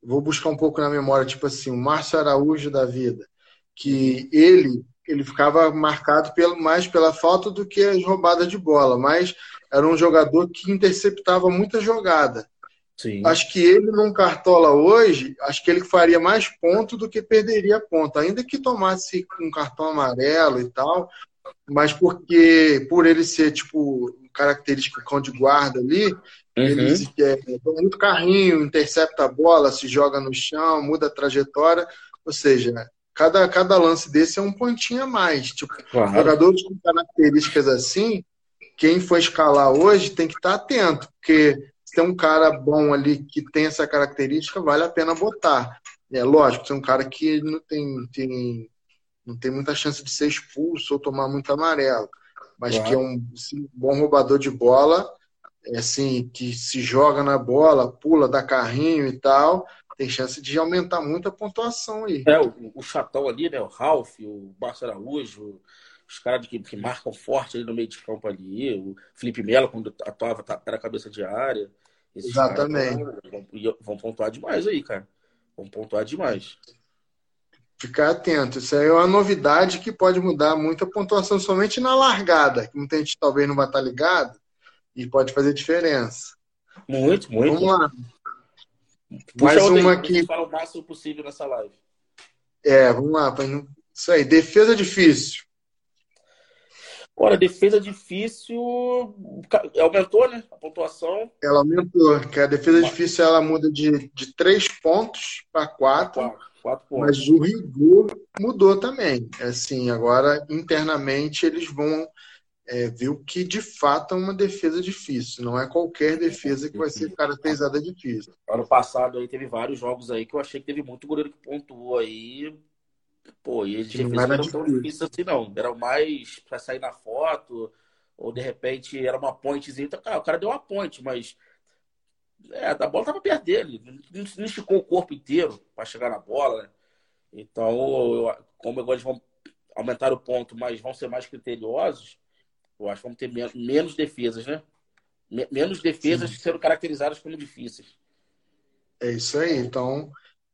vou buscar um pouco na memória, tipo assim, o Márcio Araújo da vida, que ele ele ficava marcado pelo, mais pela falta do que as roubadas de bola, mas era um jogador que interceptava muita jogada. Sim. Acho que ele num cartola hoje, acho que ele faria mais ponto do que perderia ponto, ainda que tomasse um cartão amarelo e tal, mas porque por ele ser tipo característica cão de guarda ali, uhum. ele é, muito carrinho, intercepta a bola, se joga no chão, muda a trajetória, ou seja, cada, cada lance desse é um pontinho a mais. Tipo, claro. jogadores com características assim, quem for escalar hoje tem que estar atento, porque se tem um cara bom ali que tem essa característica, vale a pena botar. É lógico, tem um cara que não tem, tem, não tem muita chance de ser expulso ou tomar muito amarelo, mas claro. que é um assim, bom roubador de bola, é assim, que se joga na bola, pula, dá carrinho e tal, tem chance de aumentar muito a pontuação aí. É, o, o chatão ali, né? O Ralph, o Márcio Araújo, os caras que, que marcam forte ali no meio de campo ali, o Felipe Melo, quando atuava, tá, era cabeça de área. Exatamente. Vão, vão, pontuar demais aí, cara. Vão pontuar demais. Ficar atento. Isso aí é uma novidade que pode mudar muito a pontuação somente na largada, que muita gente talvez não vai estar ligado e pode fazer diferença. Muito, muito. Vamos lá. Puxa Mais uma aqui. Fala o máximo possível nessa live. É, vamos lá. Isso aí, defesa difícil. Olha, defesa difícil aumentou, né? A pontuação. Ela aumentou, que a defesa difícil ela muda de, de 3 pontos para 4. Mas o rigor mudou também. Assim, agora internamente eles vão é, viu que de fato é uma defesa difícil. Não é qualquer defesa que vai ser caracterizada difícil. Ano passado aí teve vários jogos aí que eu achei que teve muito goleiro que pontuou aí. Pô, e defesa não era tão difícil assim, não. Era mais para sair na foto, ou de repente era uma pontezinha. Então, cara, o cara deu uma ponte, mas é, a bola tava perto dele. Não esticou o corpo inteiro para chegar na bola, né? Então, eu, como agora eles vão aumentar o ponto, mas vão ser mais criteriosos, eu acho que vamos ter menos, menos defesas, né? Menos defesas Sim. sendo caracterizadas como difíceis. É isso aí. Então,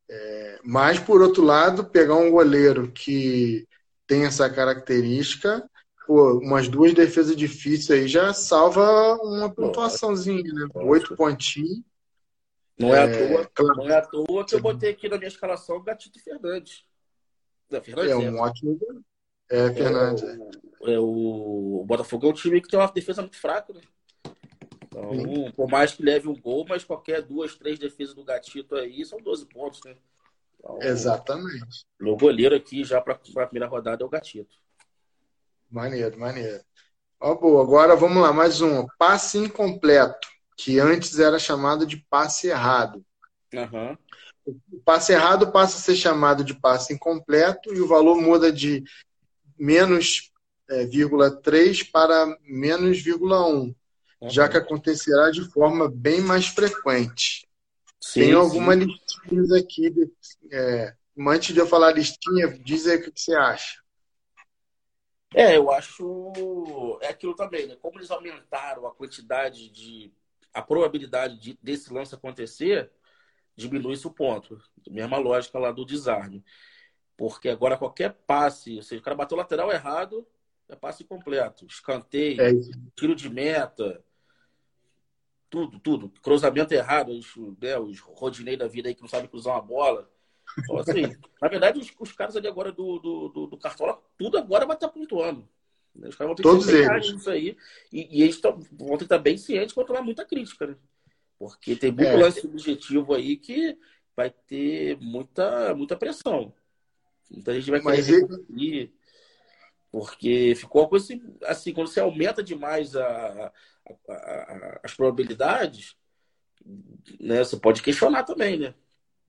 é... mas por outro lado, pegar um goleiro que tem essa característica, pô, umas duas defesas difíceis aí já salva uma pontuaçãozinha, né? Oito pontinhos. Não é, é, à toa, claro. não é à toa que eu botei aqui na minha escalação o Gatito Fernandes. Fernandes é um é. ótimo. É, Fernandes. É, é, o, o Botafogo é um time que tem uma defesa muito fraca, né? Então, Sim. por mais que leve um gol, mas qualquer duas, três defesas do Gatito aí são 12 pontos, né? Então, Exatamente. Meu goleiro aqui já para a primeira rodada é o Gatito. Maneiro, maneiro. Ó, boa. Agora vamos lá, mais um. Passe incompleto, que antes era chamado de passe errado. Uhum. O passe errado passa a ser chamado de passe incompleto e o valor muda de menos é, 3 para menos 1, uhum. já que acontecerá de forma bem mais frequente. Sim, Tem algumas listinhas aqui. De, é, antes de eu falar listinha, diz aí o que você acha. É, eu acho. É aquilo também, né? Como eles aumentaram a quantidade de. a probabilidade de, desse lance acontecer, diminui-se o ponto. Mesma lógica lá do desarme. Porque agora qualquer passe, ou seja, o cara bateu o lateral errado, é passe completo. Escanteio, é tiro de meta, tudo, tudo. Cruzamento errado, os, né, os Rodinei da vida aí que não sabe cruzar uma bola. Então, assim, na verdade, os, os, caras ali agora do, do, do, do, Cartola, tudo agora vai estar pontuando. Os caras vão ter Todos que eles. nisso aí. E, e eles tão, vão ter que estar bem cientes para tomar muita crítica, né? Porque tem muito é. lance objetivo aí que vai ter muita, muita pressão. Muita gente vai querer Mas porque ficou uma coisa assim, assim, quando você aumenta demais a, a, a, as probabilidades, né, você pode questionar também, né?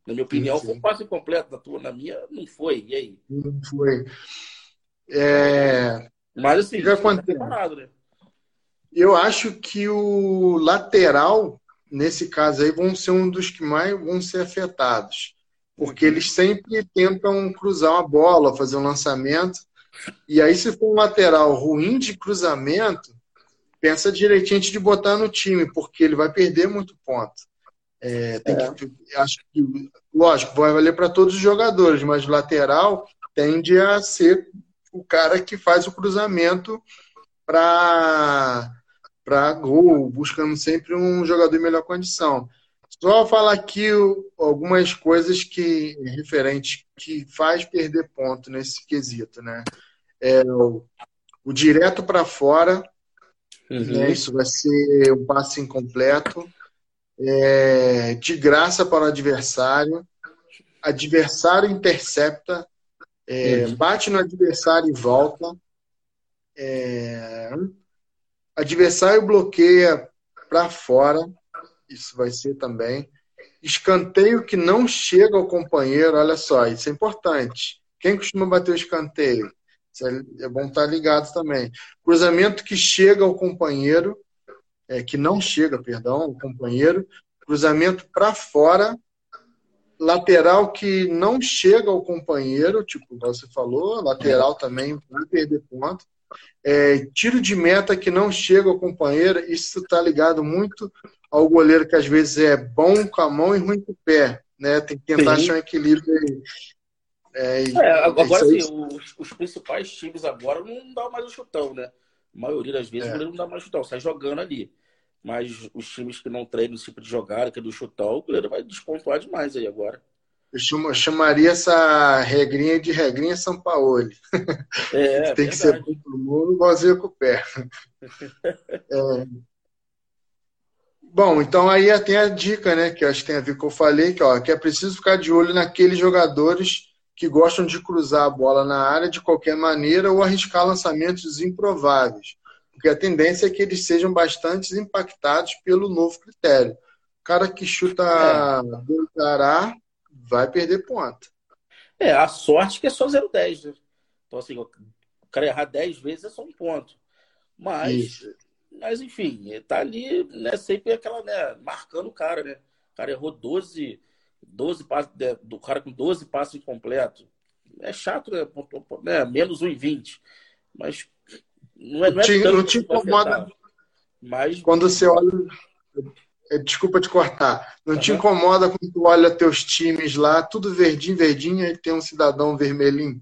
Na minha opinião, sim, sim. foi um passe completo, na tua, na minha, não foi. E aí? Não foi. É... Mas assim, já tá preparado, né? Eu acho que o lateral, nesse caso aí, vão ser um dos que mais vão ser afetados. Porque eles sempre tentam cruzar uma bola, fazer um lançamento. E aí, se for um lateral ruim de cruzamento, pensa direitinho antes de botar no time, porque ele vai perder muito ponto. É, é. Que, acho que, lógico, vai valer para todos os jogadores, mas lateral tende a ser o cara que faz o cruzamento para para gol, buscando sempre um jogador em melhor condição. Só falar aqui algumas coisas que referente que faz perder ponto nesse quesito, né? É o, o direto para fora, uhum. né? isso vai ser um passe incompleto, é, de graça para o adversário, adversário intercepta, é, bate no adversário e volta, é, adversário bloqueia para fora, isso vai ser também. Escanteio que não chega ao companheiro, olha só, isso é importante. Quem costuma bater o escanteio? É, é bom estar ligado também. Cruzamento que chega ao companheiro, é, que não chega, perdão, ao companheiro. Cruzamento para fora. Lateral que não chega ao companheiro, tipo você falou, lateral também vai perder ponto. É, tiro de meta que não chega ao companheiro, isso está ligado muito ao goleiro que às vezes é bom com a mão e ruim com o pé. Né? Tem que tentar Sim. achar um equilíbrio aí. É, é, agora sim, os, os, principais times agora não dá mais o chutão, né? A maioria das vezes é. o goleiro não dá mais o chutão, sai jogando ali. Mas os times que não treinam esse tipo de jogada, que é do chutão, o goleiro vai despontuar demais aí agora. Eu chamaria essa regrinha de regrinha São Paulo. É, tem que ser bom pro mundo, igualzinho com o pé. É. Bom, então aí tem a dica, né? Que acho que tem a ver com o que eu falei, que, ó, que é preciso ficar de olho naqueles jogadores que gostam de cruzar a bola na área de qualquer maneira ou arriscar lançamentos improváveis. Porque a tendência é que eles sejam bastante impactados pelo novo critério. O cara que chuta é vai perder ponto. É, a sorte que é só 0,10, né? Então, assim, o cara errar 10 vezes é só um ponto. Mas, mas enfim, tá ali, né, sempre aquela, né, marcando o cara, né? O cara errou 12, 12 passos, né, do cara com 12 passos incompletos. É chato, né? né? Menos 1,20. Mas não é, não é te, não te incomoda. Mas... Quando você olha desculpa te cortar. Não uhum. te incomoda quando tu olha teus times lá, tudo verdinho, verdinho, e tem um cidadão vermelhinho?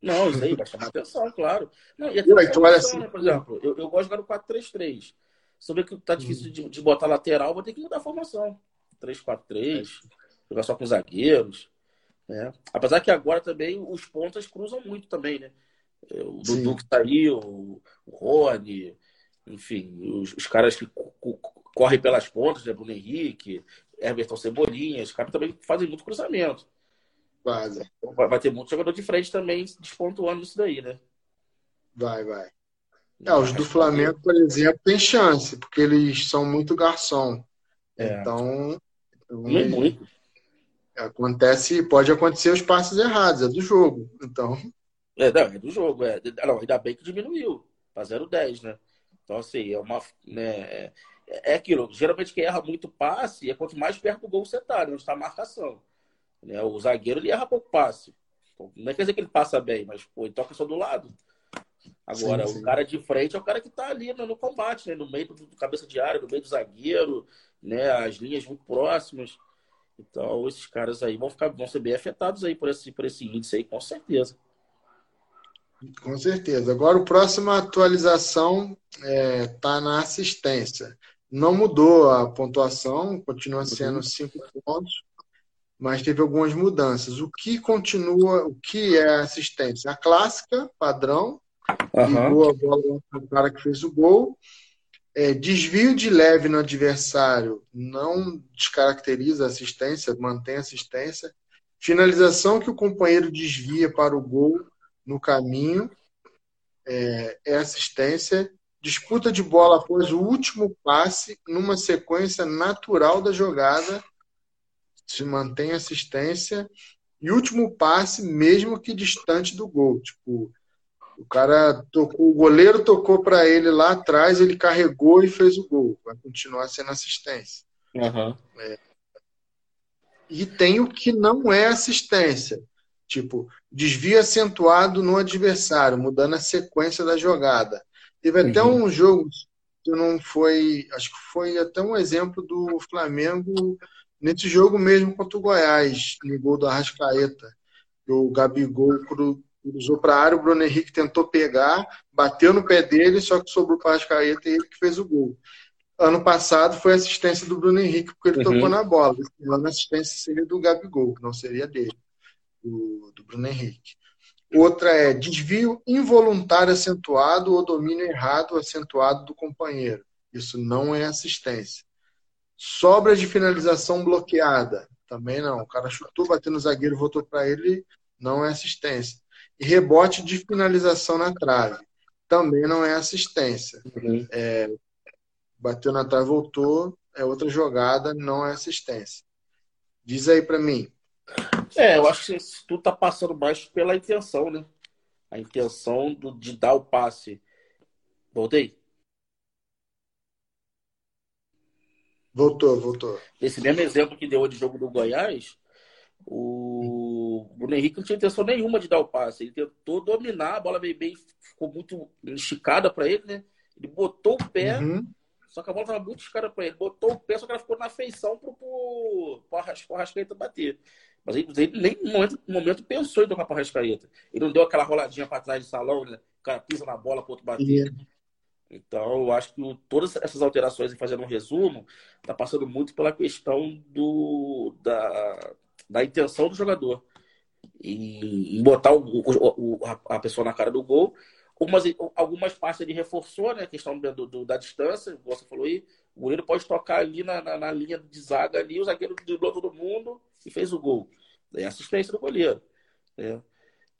Não, isso aí vai chamar atenção, claro. Não, e até tu olha assim, né? Por exemplo, eu, eu gosto de jogar no 4-3-3. Se eu ver que tá difícil uhum. de, de, botar lateral, vou ter que mudar a formação. 3-4-3, jogar só com zagueiros. Né? Apesar que agora também os pontas cruzam muito também, né? É, o Dudu que saiu, o Rony, enfim, os, os caras que corre pelas pontas, né? Bruno Henrique, Everton Cebolinha, os caras também fazem muito cruzamento. Quase. Então, vai, vai ter muito jogador de frente também despontuando isso daí, né? Vai, vai. É, os do Flamengo, por exemplo, tem chance, porque eles são muito garçom. É. Então. Muito, muito. Acontece, pode acontecer os passos errados, é do jogo. Então. É, não, é do jogo, é. Não, ainda bem que diminuiu para 0,10, né? Então, assim, é uma. Né, é aquilo. Geralmente quem erra muito passe é quanto mais perto do gol você tá, né, onde está a marcação. Né? O zagueiro ele erra pouco passe. Então, não é quer dizer que ele passa bem, mas pô, ele toca só do lado. Agora, sim, sim. o cara de frente é o cara que está ali no, no, combate, né? no meio do, do, cabeça de área, no meio do zagueiro, né? as linhas muito próximas. Então, esses caras aí vão, ficar, vão ser bem afetados aí por esse, por esse índice aí, com certeza. Com certeza. Agora, a próxima atualização está é, tá na assistência. Não mudou a pontuação, continua sendo uhum. cinco pontos, mas teve algumas mudanças. O que continua, o que é assistência? A clássica, padrão, ligou a bola o cara que fez o gol. É, desvio de leve no adversário não descaracteriza a assistência, mantém a assistência. Finalização que o companheiro desvia para o gol no caminho é, é assistência disputa de bola após o último passe numa sequência natural da jogada, se mantém assistência e último passe mesmo que distante do gol, tipo O cara tocou, o goleiro tocou para ele lá atrás, ele carregou e fez o gol. Vai continuar sendo assistência. Uhum. É. E tem o que não é assistência. Tipo, desvio acentuado no adversário, mudando a sequência da jogada. Teve até uhum. um jogo que não foi. Acho que foi até um exemplo do Flamengo nesse jogo mesmo contra o Goiás, no gol do Arrascaeta. O Gabigol cruzou para a área, o Bruno Henrique tentou pegar, bateu no pé dele, só que sobrou para o Arrascaeta e ele que fez o gol. Ano passado foi assistência do Bruno Henrique, porque ele uhum. tocou na bola. Esse ano a assistência seria do Gabigol, que não seria dele, do, do Bruno Henrique. Outra é desvio involuntário acentuado ou domínio errado acentuado do companheiro. Isso não é assistência. Sobra de finalização bloqueada. Também não. O cara chutou, bateu no zagueiro, voltou para ele, não é assistência. E rebote de finalização na trave. Também não é assistência. Uhum. É, bateu na trave, voltou, é outra jogada, não é assistência. Diz aí para mim. É, eu acho que tu tá passando mais pela intenção, né? A intenção do, de dar o passe. Voltei? Voltou, voltou. Esse mesmo exemplo que deu de jogo do Goiás, o Bruno Henrique não tinha intenção nenhuma de dar o passe. Ele tentou dominar, a bola veio bem, ficou muito esticada para ele, né? Ele botou o pé, uhum. só que a bola estava muito esticada para ele. Botou o pé, só que ela ficou na feição para o Arrascaeta bater. Mas ele, ele nem no momento, no momento pensou em tocar para o Arrascaeta. Ele não deu aquela roladinha para trás de salão, né? O cara pisa na bola para outro bater. Yeah. Então, eu acho que todas essas alterações, fazendo um resumo, está passando muito pela questão do, da, da intenção do jogador. E, botar o, o, a pessoa na cara do gol. Umas, algumas partes ele reforçou, né? A questão do, do, da distância, você falou aí. O goleiro pode tocar ali na, na, na linha de zaga ali, o zagueiro driblou todo mundo e fez o gol. É assistência do goleiro. Né?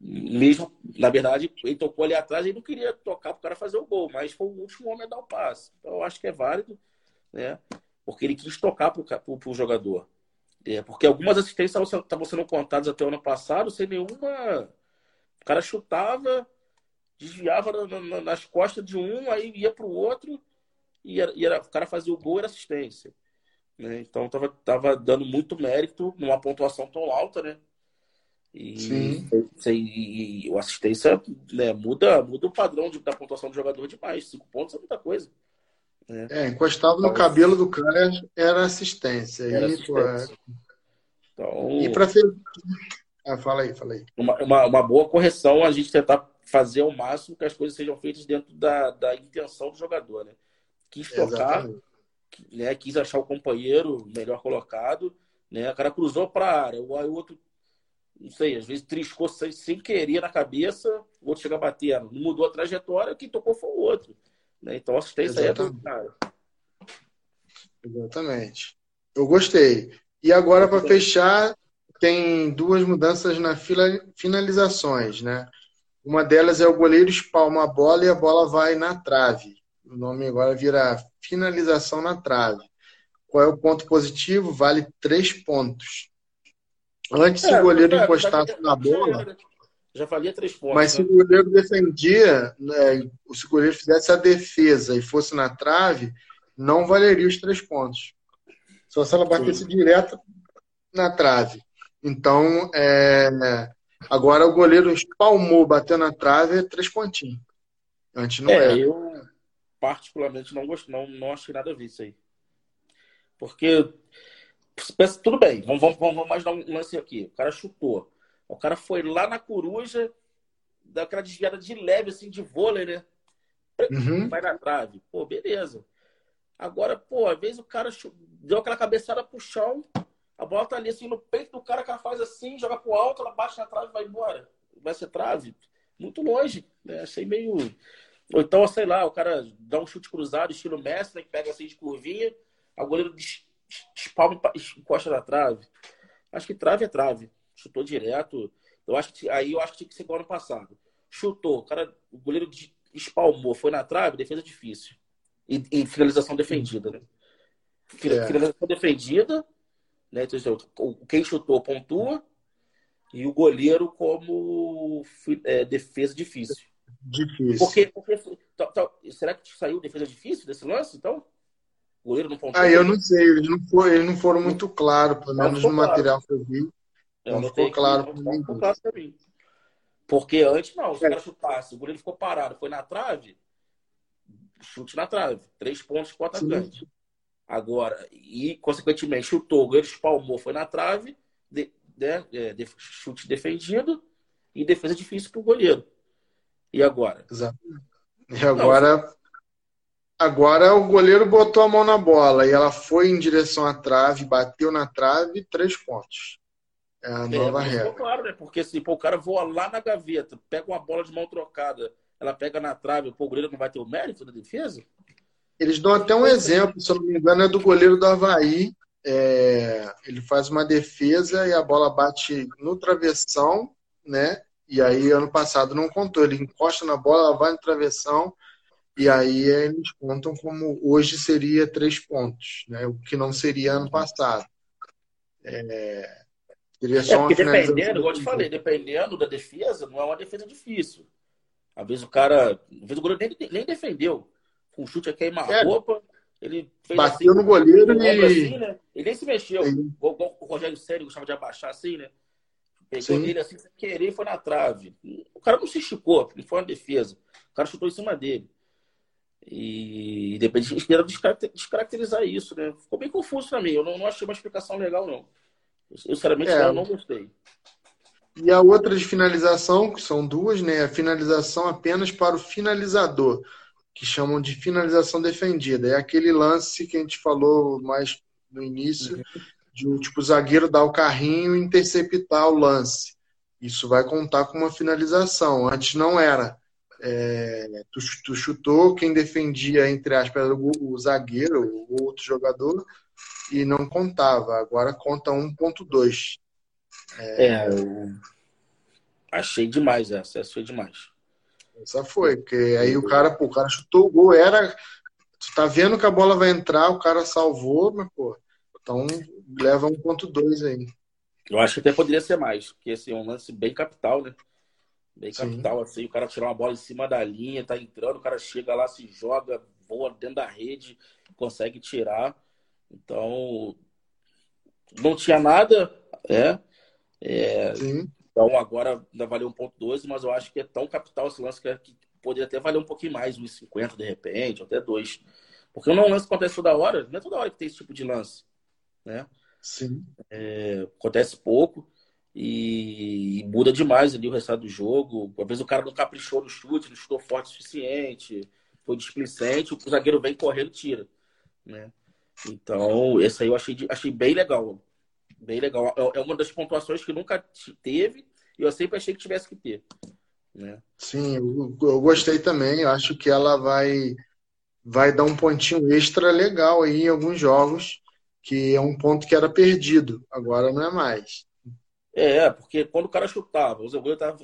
mesmo, na verdade, ele tocou ali atrás e não queria tocar para o cara fazer o gol, mas foi o último homem a dar o passe. Então, eu acho que é válido, né? Porque ele quis tocar para o jogador. É, porque algumas assistências estavam sendo contadas até o ano passado sem nenhuma. O cara chutava, desviava na, na, nas costas de um, aí ia para o outro, e, era, e era, o cara fazia o gol e era assistência. Né? Então, estava tava dando muito mérito numa pontuação tão alta, né? E, Sim. E, e, o assistência né, muda, muda o padrão de, da pontuação do jogador demais. Cinco pontos é muita coisa. Né? É, encostava no então, cabelo do cara era assistência. Era e, assistência. Pô, então, e para ah, fala aí, fala aí. Uma, uma, uma, boa correção a gente tentar fazer ao máximo que as coisas sejam feitas dentro da, da intenção do jogador, né? Quis tocar, né? quis achar o companheiro melhor colocado, né? O cara cruzou para a área, o outro não sei, às vezes triscou sem, sem querer na cabeça, o outro chega batendo. Não mudou a trajetória, quem tocou foi o outro. Né? Então a assistência é do cara. Exatamente. Eu gostei. E agora, para fechar, tem duas mudanças na fila, finalizações, né? Uma delas é o goleiro espalma a bola e a bola vai na trave. O nome agora vira finalização na trave. Qual é o ponto positivo? Vale três pontos. Antes, é, se o goleiro é, encostasse na bola. Já valia três pontos. Mas se né? o goleiro defendia, né, se o goleiro fizesse a defesa e fosse na trave, não valeria os três pontos. Só se ela batesse Sim. direto na trave. Então, é, agora o goleiro espalmou, bateu na trave, é três pontinhos. Antes não é, era. Eu, particularmente, não, gosto, não, não achei nada a ver isso aí. Porque Pensa, tudo bem, vamos, vamos, vamos mais dar um lance aqui. O cara chutou. O cara foi lá na coruja, deu aquela desviada de leve, assim, de vôlei, né? Uhum. Vai na trave. Pô, beleza. Agora, pô, às vezes o cara deu aquela cabeçada pro chão, a bola tá ali assim no peito do cara, o cara faz assim, joga pro alto, ela bate na trave e vai embora. Vai ser trave. Muito longe. Né? Achei meio. Ou então, sei lá, o cara dá um chute cruzado, estilo Messi, né, que pega assim de curvinha, o goleiro espalma e encosta na trave. Acho que trave é trave. Chutou direto. Eu acho que aí eu acho que tinha que ser igual ano passado. Chutou, o cara, o goleiro espalmou, foi na trave, defesa difícil. E, e finalização defendida, né? É. Finalização defendida, né? Então, quem chutou pontua e o goleiro como é, defesa difícil. Difícil. Porque, porque será que saiu defesa difícil desse lance, então? O goleiro não pontuou? Ah, eu não sei. Eles não, foram, eles não foram muito claros, pelo menos no claro. material que eu vi. Eu não ficou claro para mim. Claro mim. Porque antes, não, se o cara chutasse, o goleiro ficou parado, foi na trave, chute na trave. Três pontos para o atacante. Agora, e consequentemente chutou, o goleiro espalmou, foi na trave, de, né, de, de, chute defendido e defesa difícil para o goleiro. E agora? Exato. E agora, não, agora o goleiro botou a mão na bola e ela foi em direção à trave, bateu na trave, três pontos. É a nova é, regra. Claro, né? Porque se pô, o cara voa lá na gaveta, pega uma bola de mão trocada, ela pega na trave, pô, o goleiro não vai ter o mérito da defesa? Eles dão até um exemplo, se eu não me engano, é do goleiro do Havaí. É, ele faz uma defesa e a bola bate no travessão, né? E aí, ano passado, não contou. Ele encosta na bola, ela vai no travessão, e aí eles contam como hoje seria três pontos, né? O que não seria ano passado. É, Seria só é, porque dependendo, igual eu te falei, dependendo da defesa, não é uma defesa difícil. Às vezes o cara. Às vezes o goleiro nem, nem defendeu. Com um chute a queima-roupa, é. ele fez Bateu assim, no goleiro e. Assim, né? Ele nem se mexeu. Igual, o Rogério Sério gostava de abaixar assim, né? Pegou Sim. ele assim sem querer foi na trave. O cara não se esticou, ele foi uma defesa. O cara chutou em cima dele. E de repente a gente descaracterizar isso, né? Ficou bem confuso pra mim. Eu não, não achei uma explicação legal, não. Eu, sinceramente, é. eu não gostei. E a outra de finalização, que são duas, né? A finalização apenas para o finalizador, que chamam de finalização defendida. É aquele lance que a gente falou mais no início, de tipo, o zagueiro dar o carrinho e interceptar o lance. Isso vai contar com uma finalização. Antes não era. É, tu, tu, chutou, quem defendia, entre aspas, o, o zagueiro, o outro jogador, e não contava. Agora conta 1.2. É, é achei demais essa, essa foi demais. Essa foi, porque aí o cara, pô, o cara chutou o gol, era. Tu tá vendo que a bola vai entrar, o cara salvou, mas, pô, então leva 1.2 aí. Eu acho que até poderia ser mais, porque assim, é um lance bem capital, né? Bem Sim. capital, assim, o cara tirar uma bola em cima da linha, tá entrando, o cara chega lá, se joga, voa dentro da rede, consegue tirar. Então, não tinha nada, é. é então, agora ainda valeu 1,12, mas eu acho que é tão capital esse lance que, é, que poderia até valer um pouquinho mais, 1,50 de repente, até 2. Porque não é um lance que acontece toda hora, não é toda hora que tem esse tipo de lance. Né? Sim. É, acontece pouco e, e, muda demais ali o resultado do jogo. Às vezes o cara não caprichou no chute, não chutou forte o suficiente, foi displicente, o zagueiro vem correndo e tira. Né? Então, esse aí eu achei, achei bem legal. Bem legal. É, é uma das pontuações que nunca teve e eu sempre achei que tivesse que ter. Né? Sim, eu, eu gostei também. Eu acho que ela vai, vai dar um pontinho extra legal aí em alguns jogos, que é um ponto que era perdido. Agora não é mais. É, porque quando o cara chutava, o goleiro estava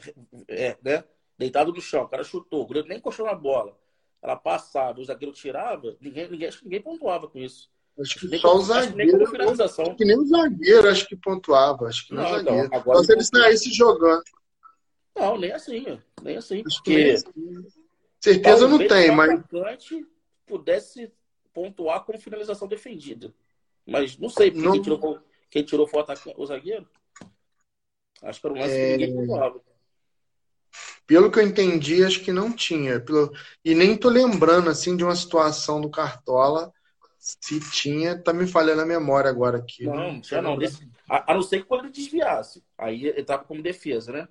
é, né, deitado no chão, o cara chutou, o goleiro nem encostou na bola. Ela passava, o zagueiro tirava, ninguém, ninguém, ninguém pontuava com isso. Acho que nem só o zagueiro. Acho que nem o zagueiro acho que pontuava. Acho que não, não zagueiro. Então, agora se ele saísse jogando. Não, nem assim. Nem assim. Acho porque... Nem assim. Certeza não tem, mas. pudesse pontuar com finalização defendida. Mas não sei, porque não... quem, tirou, quem tirou foi o, o zagueiro. Acho que era um lance é... que ninguém pontuava. Pelo que eu entendi, acho que não tinha. Pelo... E nem tô lembrando assim de uma situação do Cartola se tinha, tá me falhando a memória agora aqui. Não, não tinha não. Desse, a, a, não ser que quando ele desviasse. Aí ele tava como defesa, né?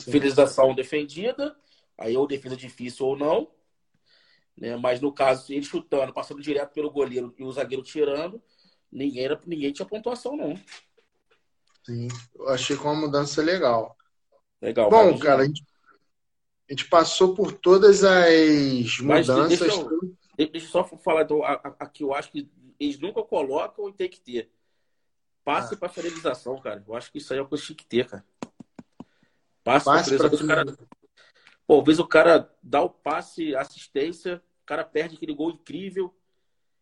Finalização defendida, aí ou defesa difícil ou não. Né? Mas no caso, ele chutando, passando direto pelo goleiro e o zagueiro tirando, ninguém, era, ninguém tinha pontuação, não. Sim, eu achei que uma mudança legal. Legal. Bom, cara, a gente, a gente, passou por todas as mudanças. Deixa eu, Deixa eu só falar então, aqui, eu acho que eles nunca colocam e tem que ter. Passe ah. para finalização, cara. Eu acho que isso aí é o que tinha que ter, cara. Passe, passe para finalização. Cara... Pô, às vezes o cara dá o passe, assistência, o cara perde aquele gol incrível.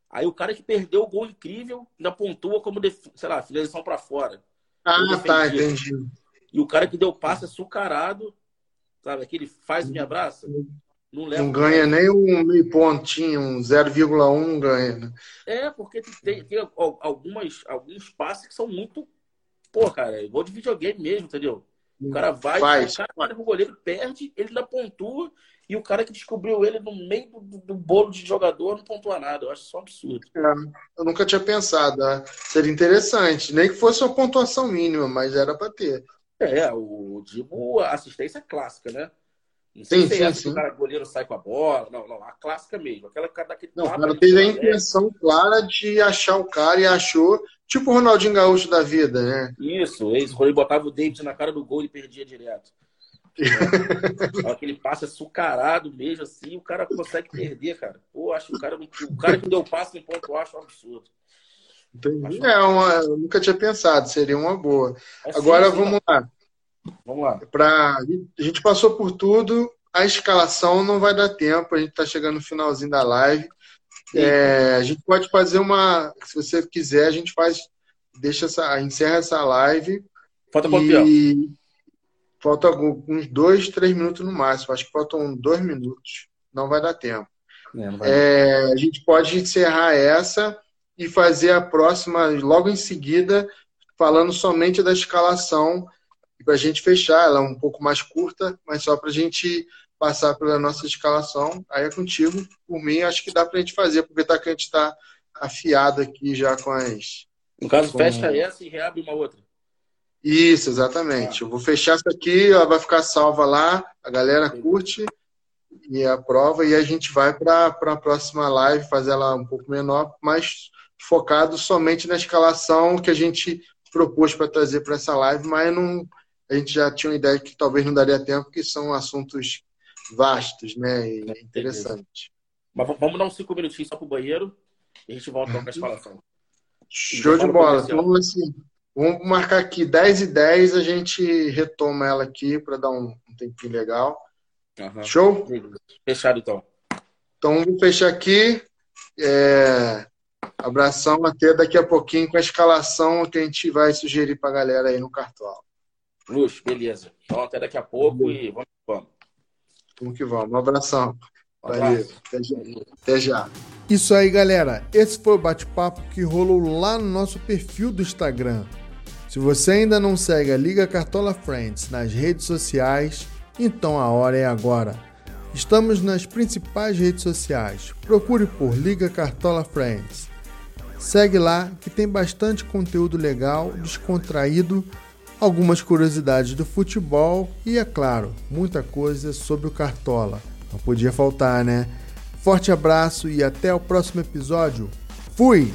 Aí o cara que perdeu o gol incrível ainda pontua como, def... sei lá, finalização para fora. Ah, tá, entendi. E o cara que deu passe açucarado Sabe? Aquele faz me abraça. Não, não ganha nem um meio pontinho, um 0,1 ganha. Né? É, porque tem, tem algumas, alguns passes que são muito. Pô, cara, igual de videogame mesmo, entendeu? O cara vai, Faz. o cara olha pro goleiro, perde, ele ainda pontua, e o cara que descobriu ele no meio do, do bolo de jogador não pontua nada. Eu acho isso um absurdo. É, eu nunca tinha pensado. Né? Seria interessante. Nem que fosse uma pontuação mínima, mas era para ter. É, o Dibo, assistência clássica, né? Não sei sim, se é sim, sim. o cara goleiro sai com a bola. Não, não, a clássica mesmo. Aquela cara daquele Não, o cara teve a intenção clara de achar o cara e achou, tipo o Ronaldinho Gaúcho da vida, né? Isso, quando ele botava o David na cara do gol, ele perdia direto. Aquele passe açucarado mesmo, assim, o cara consegue perder, cara. Pô, acho que o cara, o cara que deu passe em ponto, eu acho um absurdo. Entendi. É, uma, eu nunca tinha pensado, seria uma boa. É Agora sim, vamos lá. Vamos lá. Pra, a gente passou por tudo, a escalação não vai dar tempo, a gente está chegando no finalzinho da live. É, a gente pode fazer uma. Se você quiser, a gente faz. Deixa essa. Encerra essa live. Falta quanto tempo? Falta uns dois, três minutos no máximo. Acho que faltam dois minutos. Não vai dar tempo. É, vai é, a gente pode encerrar essa e fazer a próxima logo em seguida, falando somente da escalação e para a gente fechar, ela é um pouco mais curta, mas só para a gente passar pela nossa escalação. Aí é contigo. Por mim, acho que dá para a gente fazer, aproveitar que a gente está afiado aqui já com as. No caso, com... fecha essa e reabre uma outra. Isso, exatamente. Ah. Eu vou fechar essa aqui, ela vai ficar salva lá, a galera curte e aprova, e a gente vai para a próxima live, fazer ela um pouco menor, mas focado somente na escalação que a gente propôs para trazer para essa live, mas não a gente já tinha uma ideia que talvez não daria tempo, que são assuntos vastos, né? E é interessante. Mas vamos dar uns cinco minutinhos só pro banheiro e a gente volta com a escalação. Show de bola. Então, assim, vamos marcar aqui 10 e 10, a gente retoma ela aqui para dar um, um, tempinho legal. Uhum. Show? Fechado então. Então vamos fechar aqui. É... Abração até daqui a pouquinho com a escalação que a gente vai sugerir para a galera aí no cartola. Luxo, beleza. Então até daqui a pouco e vamos que vamos. Vamos que vamos. Um abração. Valeu. Até já. Até já. Isso aí, galera. Esse foi o bate-papo que rolou lá no nosso perfil do Instagram. Se você ainda não segue a Liga Cartola Friends nas redes sociais, então a hora é agora. Estamos nas principais redes sociais. Procure por Liga Cartola Friends. Segue lá que tem bastante conteúdo legal, descontraído algumas curiosidades do futebol e, é claro, muita coisa sobre o Cartola. Não podia faltar, né? Forte abraço e até o próximo episódio. Fui!